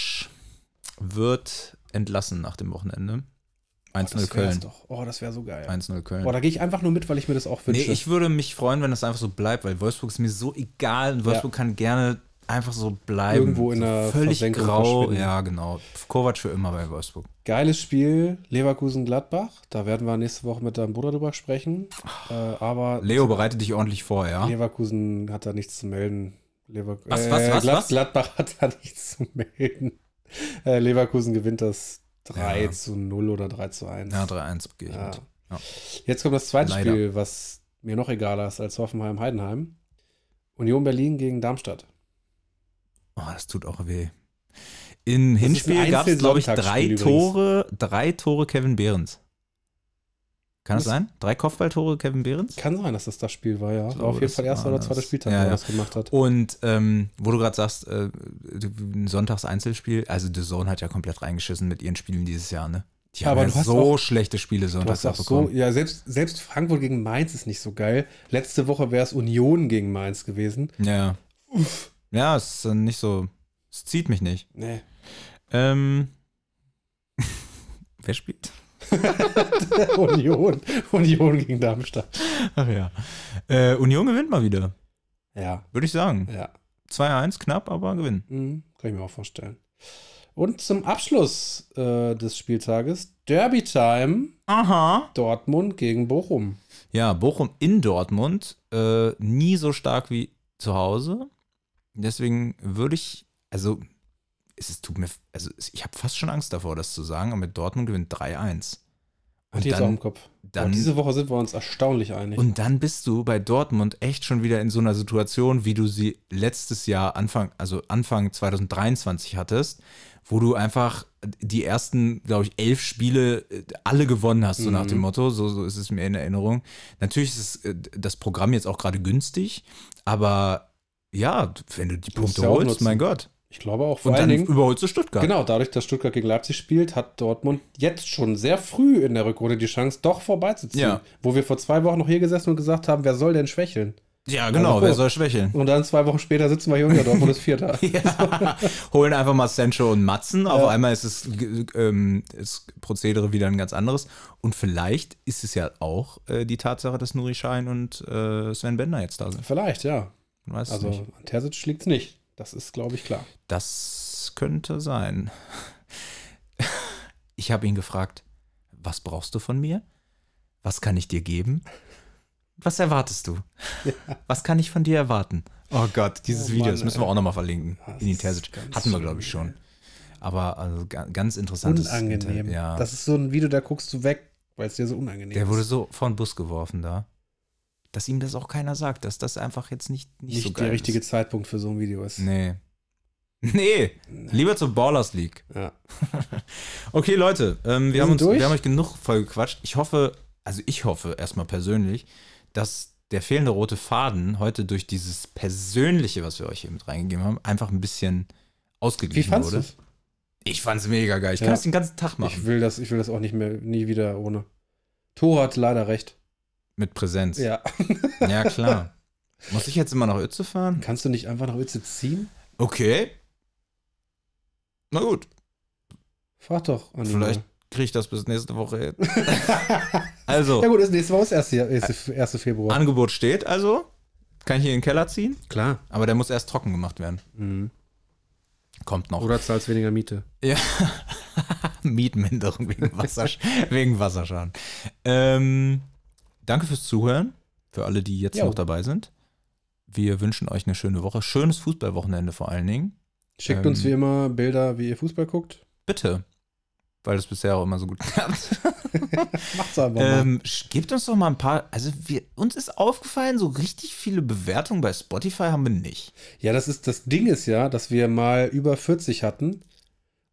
wird entlassen nach dem Wochenende. 1-0 das wär's Köln. Doch. Oh, das wäre so geil. 1-0 Köln. Boah, da gehe ich einfach nur mit, weil ich mir das auch nee, wünsche. ich würde mich freuen, wenn das einfach so bleibt, weil Wolfsburg ist mir so egal und Wolfsburg kann gerne einfach so bleiben. Irgendwo in der völlig Versenkung grau. Ja, genau. Kovac für immer bei Wolfsburg. Geiles Spiel, Leverkusen-Gladbach. Da werden wir nächste Woche mit deinem Bruder drüber sprechen. Äh, aber Leo, bereite dich ordentlich vor, ja? Leverkusen hat da nichts zu melden. Lever Was, was, was, Glad was? Gladbach hat da nichts zu melden. Äh, Leverkusen gewinnt das 3 Ja. zu 0 oder 3 zu 1. Ja, 3-1 gehe ich Ja. mit. Ja. Jetzt kommt das zweite Leider. Spiel, was mir noch egaler ist als Hoffenheim-Heidenheim. Union Berlin gegen Darmstadt. Oh, das tut auch weh. Im Hinspiel gab es, glaube ich, drei. Tore, drei Tore Kevin Behrens. Kann das sein? Drei Kopfballtore Kevin Behrens? Kann sein, dass das das Spiel war, ja. Glaube, auf jeden Fall erster oder zweiter. Spieltag, Ja, wo er ja. das gemacht hat. Und ähm, wo du gerade sagst, äh, ein Sonntags-Einzelspiel, also The Zone hat ja komplett reingeschissen mit ihren Spielen dieses Jahr, ne? Die Ja, haben aber ja du hast so auch- schlechte Spiele sonntags auch so, abbekommen. ja, selbst, selbst Frankfurt gegen Mainz ist nicht so geil. Letzte Woche wäre es Union gegen Mainz gewesen. Ja. Ja, es ist nicht so, es zieht mich nicht. Nee. Ähm, wer spielt? Union. Union gegen Darmstadt. Ach ja. Äh, Union gewinnt mal wieder, Ja, würde ich sagen. ja. 2-1, knapp, aber gewinnen. Mhm, kann ich mir auch vorstellen. Und zum Abschluss äh, des Spieltages Derby Time Aha. Dortmund gegen Bochum. Ja, Bochum in Dortmund, äh, nie so stark wie zu Hause. Deswegen würde ich, also es ist, tut mir, also ich habe fast schon Angst davor, das zu sagen, aber mit Dortmund gewinnt 3-1. Hat Und die auch im dann, Kopf. dann, diese Woche sind wir uns erstaunlich einig. und dann bist du bei Dortmund echt schon wieder in so einer Situation, wie du sie letztes Jahr Anfang, also Anfang 2023 hattest, wo du einfach die ersten, glaube ich, elf Spiele äh, alle gewonnen hast, so nach Mhm. dem Motto. So, so ist es mir in Erinnerung. Natürlich ist es, äh, das Programm jetzt auch gerade günstig, aber ja, wenn du die Punkte ja holst, nutzen. mein Gott. ich glaube auch vor Und dann Dingen, überholst du Stuttgart. genau, dadurch, dass Stuttgart gegen Leipzig spielt, hat Dortmund jetzt schon sehr früh in der Rückrunde die Chance, doch vorbeizuziehen. Ja. Wo wir vor zwei Wochen noch hier gesessen und gesagt haben, wer soll denn schwächeln? Ja, genau, Also, wer oh. soll schwächeln? Und dann zwei Wochen später sitzen wir hier und ja, Dortmund ist Vierter. Ja, holen einfach mal Sancho und Matzen. Auf Ja. einmal ist das ähm, ist Prozedere wieder ein ganz anderes. Und vielleicht ist es ja auch äh, die Tatsache, dass Nuri Schein und äh, Sven Bender jetzt da sind. Vielleicht, ja. Weiß Also nicht. an Terzic liegt es nicht. Das ist, glaube ich, klar. Das könnte sein. Ich habe ihn gefragt, was brauchst du von mir? Was kann ich dir geben? Was erwartest du? Was kann ich von dir erwarten? Oh Gott, dieses Oh Video, Mann, das müssen wir auch nochmal verlinken. In den Terzic. Hatten wir, glaube ich, schon. Aber also ga- ganz interessantes. Unangenehm. Ja. Das ist so ein Video, da guckst du weg, weil es dir so unangenehm Der ist. wurde so vor den Bus geworfen da. Dass ihm das auch keiner sagt, dass das einfach jetzt nicht, nicht, nicht so der richtige ist. Zeitpunkt für so ein Video ist. Nee. Nee, lieber zur Ballers League. Ja. Okay, Leute, ähm, wir, Wir haben uns, durch. wir haben euch genug voll gequatscht. Ich hoffe, also ich hoffe erstmal persönlich, dass der fehlende rote Faden heute durch dieses Persönliche, was wir euch hier mit reingegeben haben, einfach ein bisschen Wie ausgeglichen fandst du wurde. Ich fand's mega geil. Ich kann Ja. das den ganzen Tag machen. Ich will das, ich will das auch nicht mehr, nie wieder ohne. Thor hat leider recht. Mit Präsenz. Ja. ja, klar. Muss ich jetzt immer nach Ötze fahren? Kannst du nicht einfach nach Uetze ziehen? Okay. Na gut, Frag doch an vielleicht kriege ich das bis nächste Woche hin. Also, Ja gut, ist nächste Woche ist 1. 1. Februar. Angebot steht also. Kann ich hier in den Keller ziehen? Klar. Aber der muss erst trocken gemacht werden. Mhm. Kommt noch. Oder zahlst weniger Miete. Ja. Mietminderung wegen, Wasser, wegen Wasserschaden. Ähm, danke fürs Zuhören. Für alle, die jetzt Jo. noch dabei sind. Wir wünschen euch eine schöne Woche. Schönes Fußballwochenende vor allen Dingen. Schickt Ähm, uns wie immer Bilder, wie ihr Fußball guckt. Bitte. Weil das bisher auch immer so gut klappt. Macht's einfach mal. ähm, gebt uns doch mal ein paar. Also, wir, uns ist aufgefallen, so richtig viele Bewertungen bei Spotify haben wir nicht. Ja, das ist das Ding ist ja, dass wir mal über 40 hatten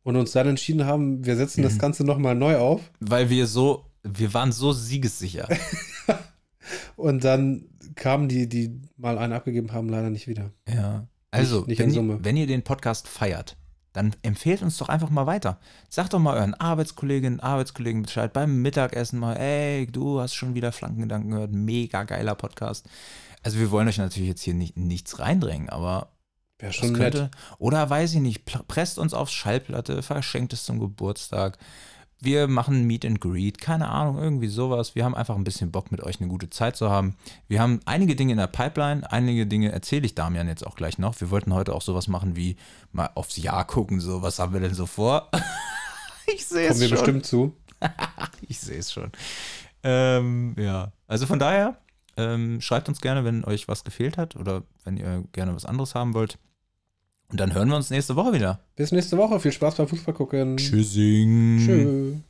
und uns dann entschieden haben, wir setzen das Mhm. Ganze nochmal neu auf Weil wir so. Wir waren so siegessicher. und dann kamen die, die mal einen abgegeben haben, leider nicht wieder. Ja. Also, Nicht- nicht wenn, in ihr, Summe. wenn ihr den Podcast feiert, dann empfehlt uns doch einfach mal weiter. Sagt doch mal euren Arbeitskolleginnen, Arbeitskollegen Bescheid beim Mittagessen mal, ey, du hast schon wieder Flankengedanken gehört, mega geiler Podcast. Also wir wollen euch natürlich jetzt hier nicht, nichts reindrängen, aber Wäre schon könnte, nett. oder weiß ich nicht, presst uns aufs Schallplatte, verschenkt es zum Geburtstag. Wir machen Meet and Greet, keine Ahnung, irgendwie sowas. Wir haben einfach ein bisschen Bock, mit euch eine gute Zeit zu haben. Wir haben einige Dinge in der Pipeline, einige Dinge erzähle ich Damian jetzt auch gleich noch. Wir wollten heute auch sowas machen wie mal aufs Jahr gucken, so, was haben wir denn so vor? ich sehe es schon. Kommen wir bestimmt zu. ich sehe es schon. Ähm, ja, also von daher, ähm, schreibt uns gerne, wenn euch was gefehlt hat oder wenn ihr gerne was anderes haben wollt. Und dann hören wir uns nächste Woche wieder. Bis nächste Woche. Viel Spaß beim Fußball gucken. Tschüssing. Tschüss.